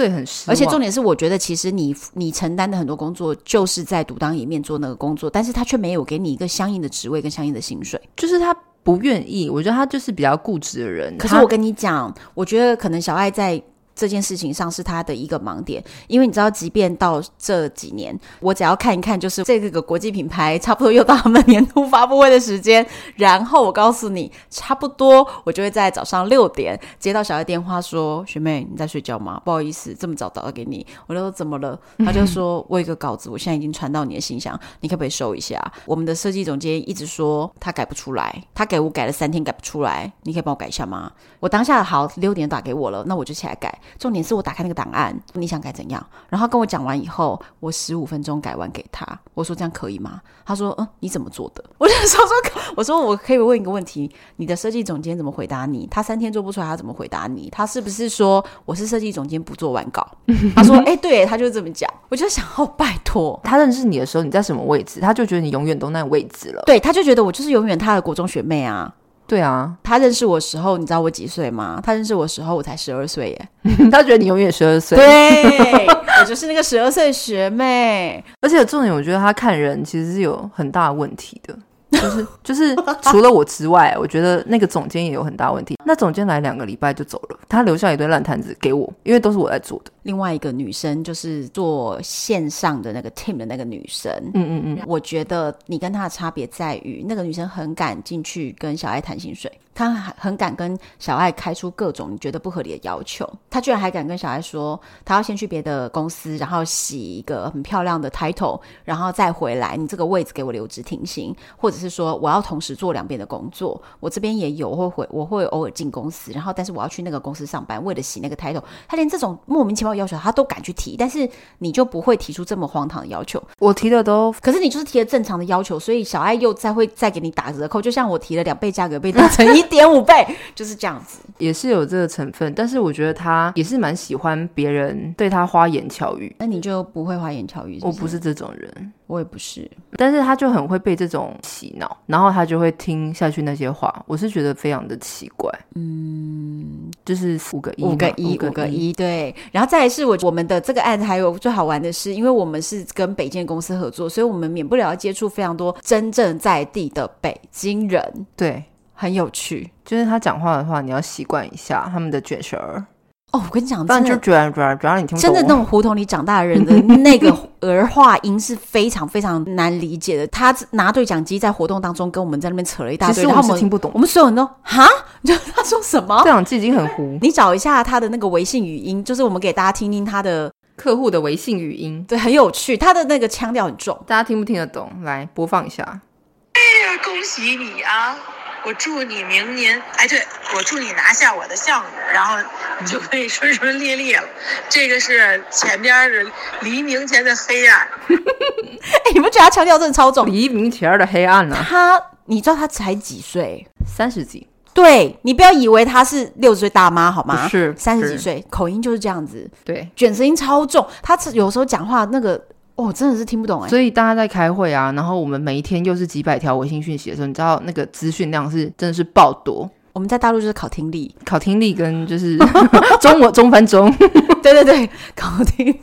对，很失望。而且重点是，我觉得其实你你承担的很多工作，就是在独当一面做那个工作，但是他却没有给你一个相应的职位跟相应的薪水，就是他不愿意。我觉得他就是比较固执的人。可是我跟你讲，我觉得可能小爱在。这件事情上是他的一个盲点，因为你知道，即便到这几年，我只要看一看，就是这个国际品牌差不多又到他们年度发布会的时间，然后我告诉你，差不多我就会在早上六点接到小爱电话说：“学妹，你在睡觉吗？不好意思，这么早打给你。”我就说：“怎么了？”他就说：“我有一个稿子，我现在已经传到你的信箱，你可不可以收一下？”我们的设计总监一直说他改不出来，他给我改了三天改不出来，你可以帮我改一下吗？我当下好，六点打给我了，那我就起来改。重点是我打开那个档案，你想改怎样？然后跟我讲完以后，我十五分钟改完给他。我说这样可以吗？他说嗯，你怎么做的？我就说说，我说我可以问一个问题：你的设计总监怎么回答你？他三天做不出来，他怎么回答你？他是不是说我是设计总监不做完稿？他说哎、欸，对，他就这么讲。我就想哦，拜托，他认识你的时候你在什么位置？他就觉得你永远都那位置了。对，他就觉得我就是永远他的国中学妹啊。对啊，他认识我的时候，你知道我几岁吗？他认识我的时候，我才十二岁耶。他觉得你永远十二岁，对，我就是那个十二岁学妹。而且重点，我觉得他看人其实是有很大的问题的。就是就是除了我之外，我觉得那个总监也有很大问题。那总监来两个礼拜就走了，他留下一堆烂摊子给我，因为都是我在做的。另外一个女生就是做线上的那个 team 的那个女生，嗯嗯嗯，我觉得你跟她的差别在于，那个女生很敢进去跟小爱谈薪水。他很敢跟小爱开出各种你觉得不合理的要求，他居然还敢跟小爱说，他要先去别的公司，然后洗一个很漂亮的 title，然后再回来，你这个位置给我留职停薪，或者是说我要同时做两边的工作，我这边也有，我会回，我会偶尔进公司，然后但是我要去那个公司上班，为了洗那个 title，他连这种莫名其妙的要求他都敢去提，但是你就不会提出这么荒唐的要求。我提的都，可是你就是提了正常的要求，所以小爱又再会再给你打折扣，就像我提了两倍价格被打成一。点五倍就是这样子，也是有这个成分，但是我觉得他也是蛮喜欢别人对他花言巧语。那你就不会花言巧语是不是？我不是这种人，我也不是，但是他就很会被这种洗脑，然后他就会听下去那些话，我是觉得非常的奇怪。嗯，就是五个一，五个一，五个一，对。然后再来是我我们的这个案子还有最好玩的是，因为我们是跟北建公司合作，所以我们免不了要接触非常多真正在地的北京人，对，很有趣。就是他讲话的话，你要习惯一下他们的卷舌儿。哦，我跟你讲，但就主要主要主要你听不懂，真的那种胡同里长大的人的那个儿化音是非常非常难理解的。他拿对讲机在活动当中跟我们在那边扯了一大堆，然后我们听不懂。我们所有人都哈，你知道他说什么？对讲机已经很糊。你找一下他的那个微信语音，就是我们给大家听听他的客户的微信语音，对，很有趣。他的那个腔调很重，大家听不听得懂？来播放一下。哎呀，恭喜你啊！我祝你明年，哎，对，我祝你拿下我的项目，然后你就可以顺顺利利了。这个是前边的黎明前的黑暗。哎，你们觉得他腔调真的超重？黎明前的黑暗呢？他，你知道他才几岁？三十几。对，你不要以为他是六十岁大妈好吗？是三十几岁，口音就是这样子。对，卷舌音超重。他有时候讲话那个。哦，真的是听不懂哎！所以大家在开会啊，然后我们每一天又是几百条微信讯息的时候，你知道那个资讯量是真的是爆多。我们在大陆就是考听力，考听力跟就是 中文中翻中，对对对，考听力。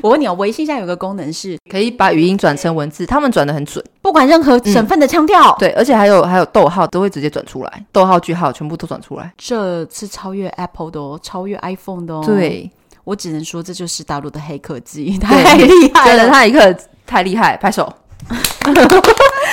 我问你哦，微信现在有个功能是可以把语音转成文字，他们转的很准，不管任何省份的腔调，嗯，对，而且还有还有逗号都会直接转出来，逗号句号全部都转出来，这是超越 Apple 的哦，超越 iPhone 的哦。对，我只能说这就是大陆的黑科技，太厉害了，真的太厉害。太厉害，拍手。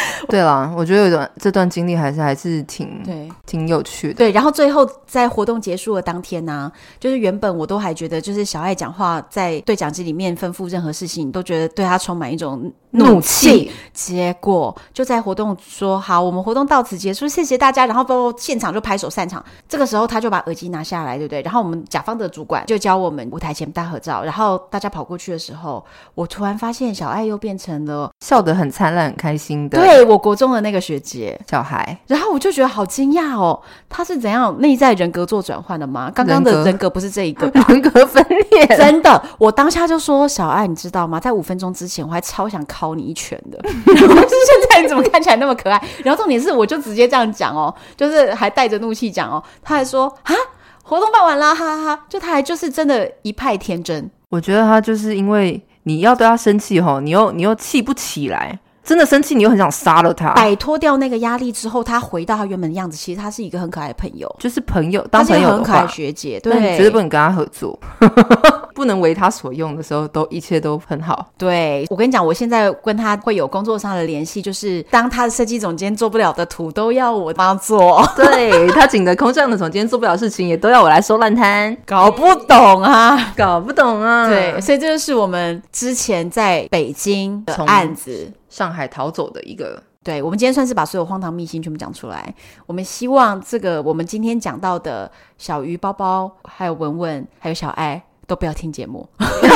对了，我觉得有段这段经历还是还是挺对，挺有趣的。对，然后最后在活动结束的当天呢、啊，就是原本我都还觉得，就是小爱讲话在对讲机里面吩咐任何事情，你都觉得对他充满一种怒气。结果就在活动说好，我们活动到此结束，谢谢大家。然后包括现场就拍手散场。这个时候他就把耳机拿下来，对不对？然后我们甲方的主管就教我们舞台前大合照。然后大家跑过去的时候，我突然发现小爱又变成了笑得很灿烂、很开心的。对，我国中的那个学姐小孩，然后我就觉得好惊讶哦，他是怎样内在人格做转换的吗？刚刚的人格不是这一个 人格分裂，真的，我当下就说小爱，你知道吗？在五分钟之前，我还超想敲你一拳的，然后现在你怎么看起来那么可爱？然后重点是，我就直接这样讲哦，就是还带着怒气讲哦，他还说啊，活动办完啦，哈哈哈，就他还就是真的一派天真。我觉得他就是因为你要对他生气吼，你又你又气不起来。真的生气，你又很想杀了他。摆脱掉那个压力之后，他回到他原本的样子。其实他是一个很可爱的朋友，就是朋友，当朋友很可爱学姐，对，绝对不能跟他合作，不能为他所用的时候，都一切都很好。对，我跟你讲，我现在跟他会有工作上的联系，就是当他的设计总监做不了的图，都要我帮他做。对，他请的空降的总监做不了事情，也都要我来收烂摊。搞不懂啊，搞不懂啊。对，所以这就是我们之前在北京的案子。上海逃走的一个，对，我们今天算是把所有荒唐秘辛全部讲出来。我们希望这个我们今天讲到的小鱼包包，还有文文，还有小爱都不要听节目，因为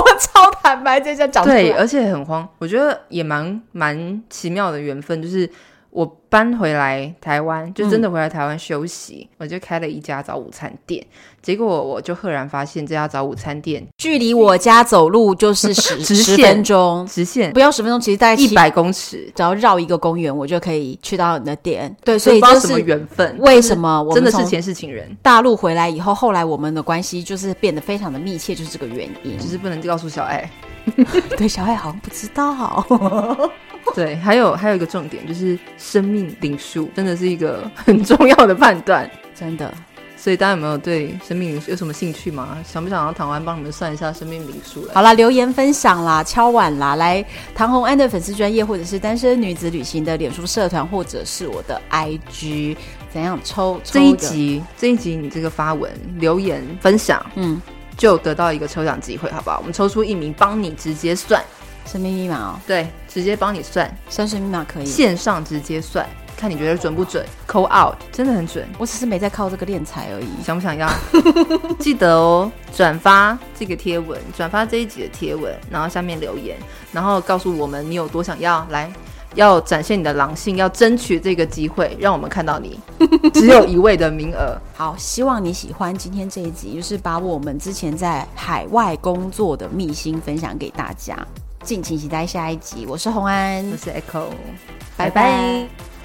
我们超坦白这样讲出来，对，而且很慌。我觉得也蛮蛮奇妙的缘分，就是。我搬回来台湾，就真的回来台湾休息，嗯，我就开了一家早午餐店。结果我就赫然发现，这家早午餐店距离我家走路就是十 十分钟，直线不要十分钟，其实大概一百公尺，只要绕一个公园，我就可以去到你的店。对，所以这是缘分？为什么我真的是前世情人？大陆回来以后，后来我们的关系就是变得非常的密切，就是这个原因。只是不能告诉小爱，对，小爱好像不知道。对，还有还有一个重点就是生命灵数，真的是一个很重要的判断，真的。所以大家有没有对生命灵数有什么兴趣吗？想不想让唐安帮你们算一下生命灵数？好啦，留言分享啦，敲碗啦，来唐红安的粉丝专业，或者是单身女子旅行的脸书社团，或者是我的 IG，怎样抽，抽这一集？这一集你这个发文留言分享，嗯，就得到一个抽奖机会，好不好？我们抽出一名，帮你直接算。生命密码哦，对，直接帮你算生命密码可以线上直接算，看你觉得准不准？Call out，真的很准。我只是没在靠这个敛财而已。想不想要？记得哦，转发这个贴文，转发这一集的贴文，然后下面留言，然后告诉我们你有多想要来，要展现你的狼性，要争取这个机会，让我们看到你。只有一位的名额。好，希望你喜欢今天这一集，就是把我们之前在海外工作的秘辛分享给大家。敬请期待下一集，我是红安，我是 Echo，拜拜。拜拜。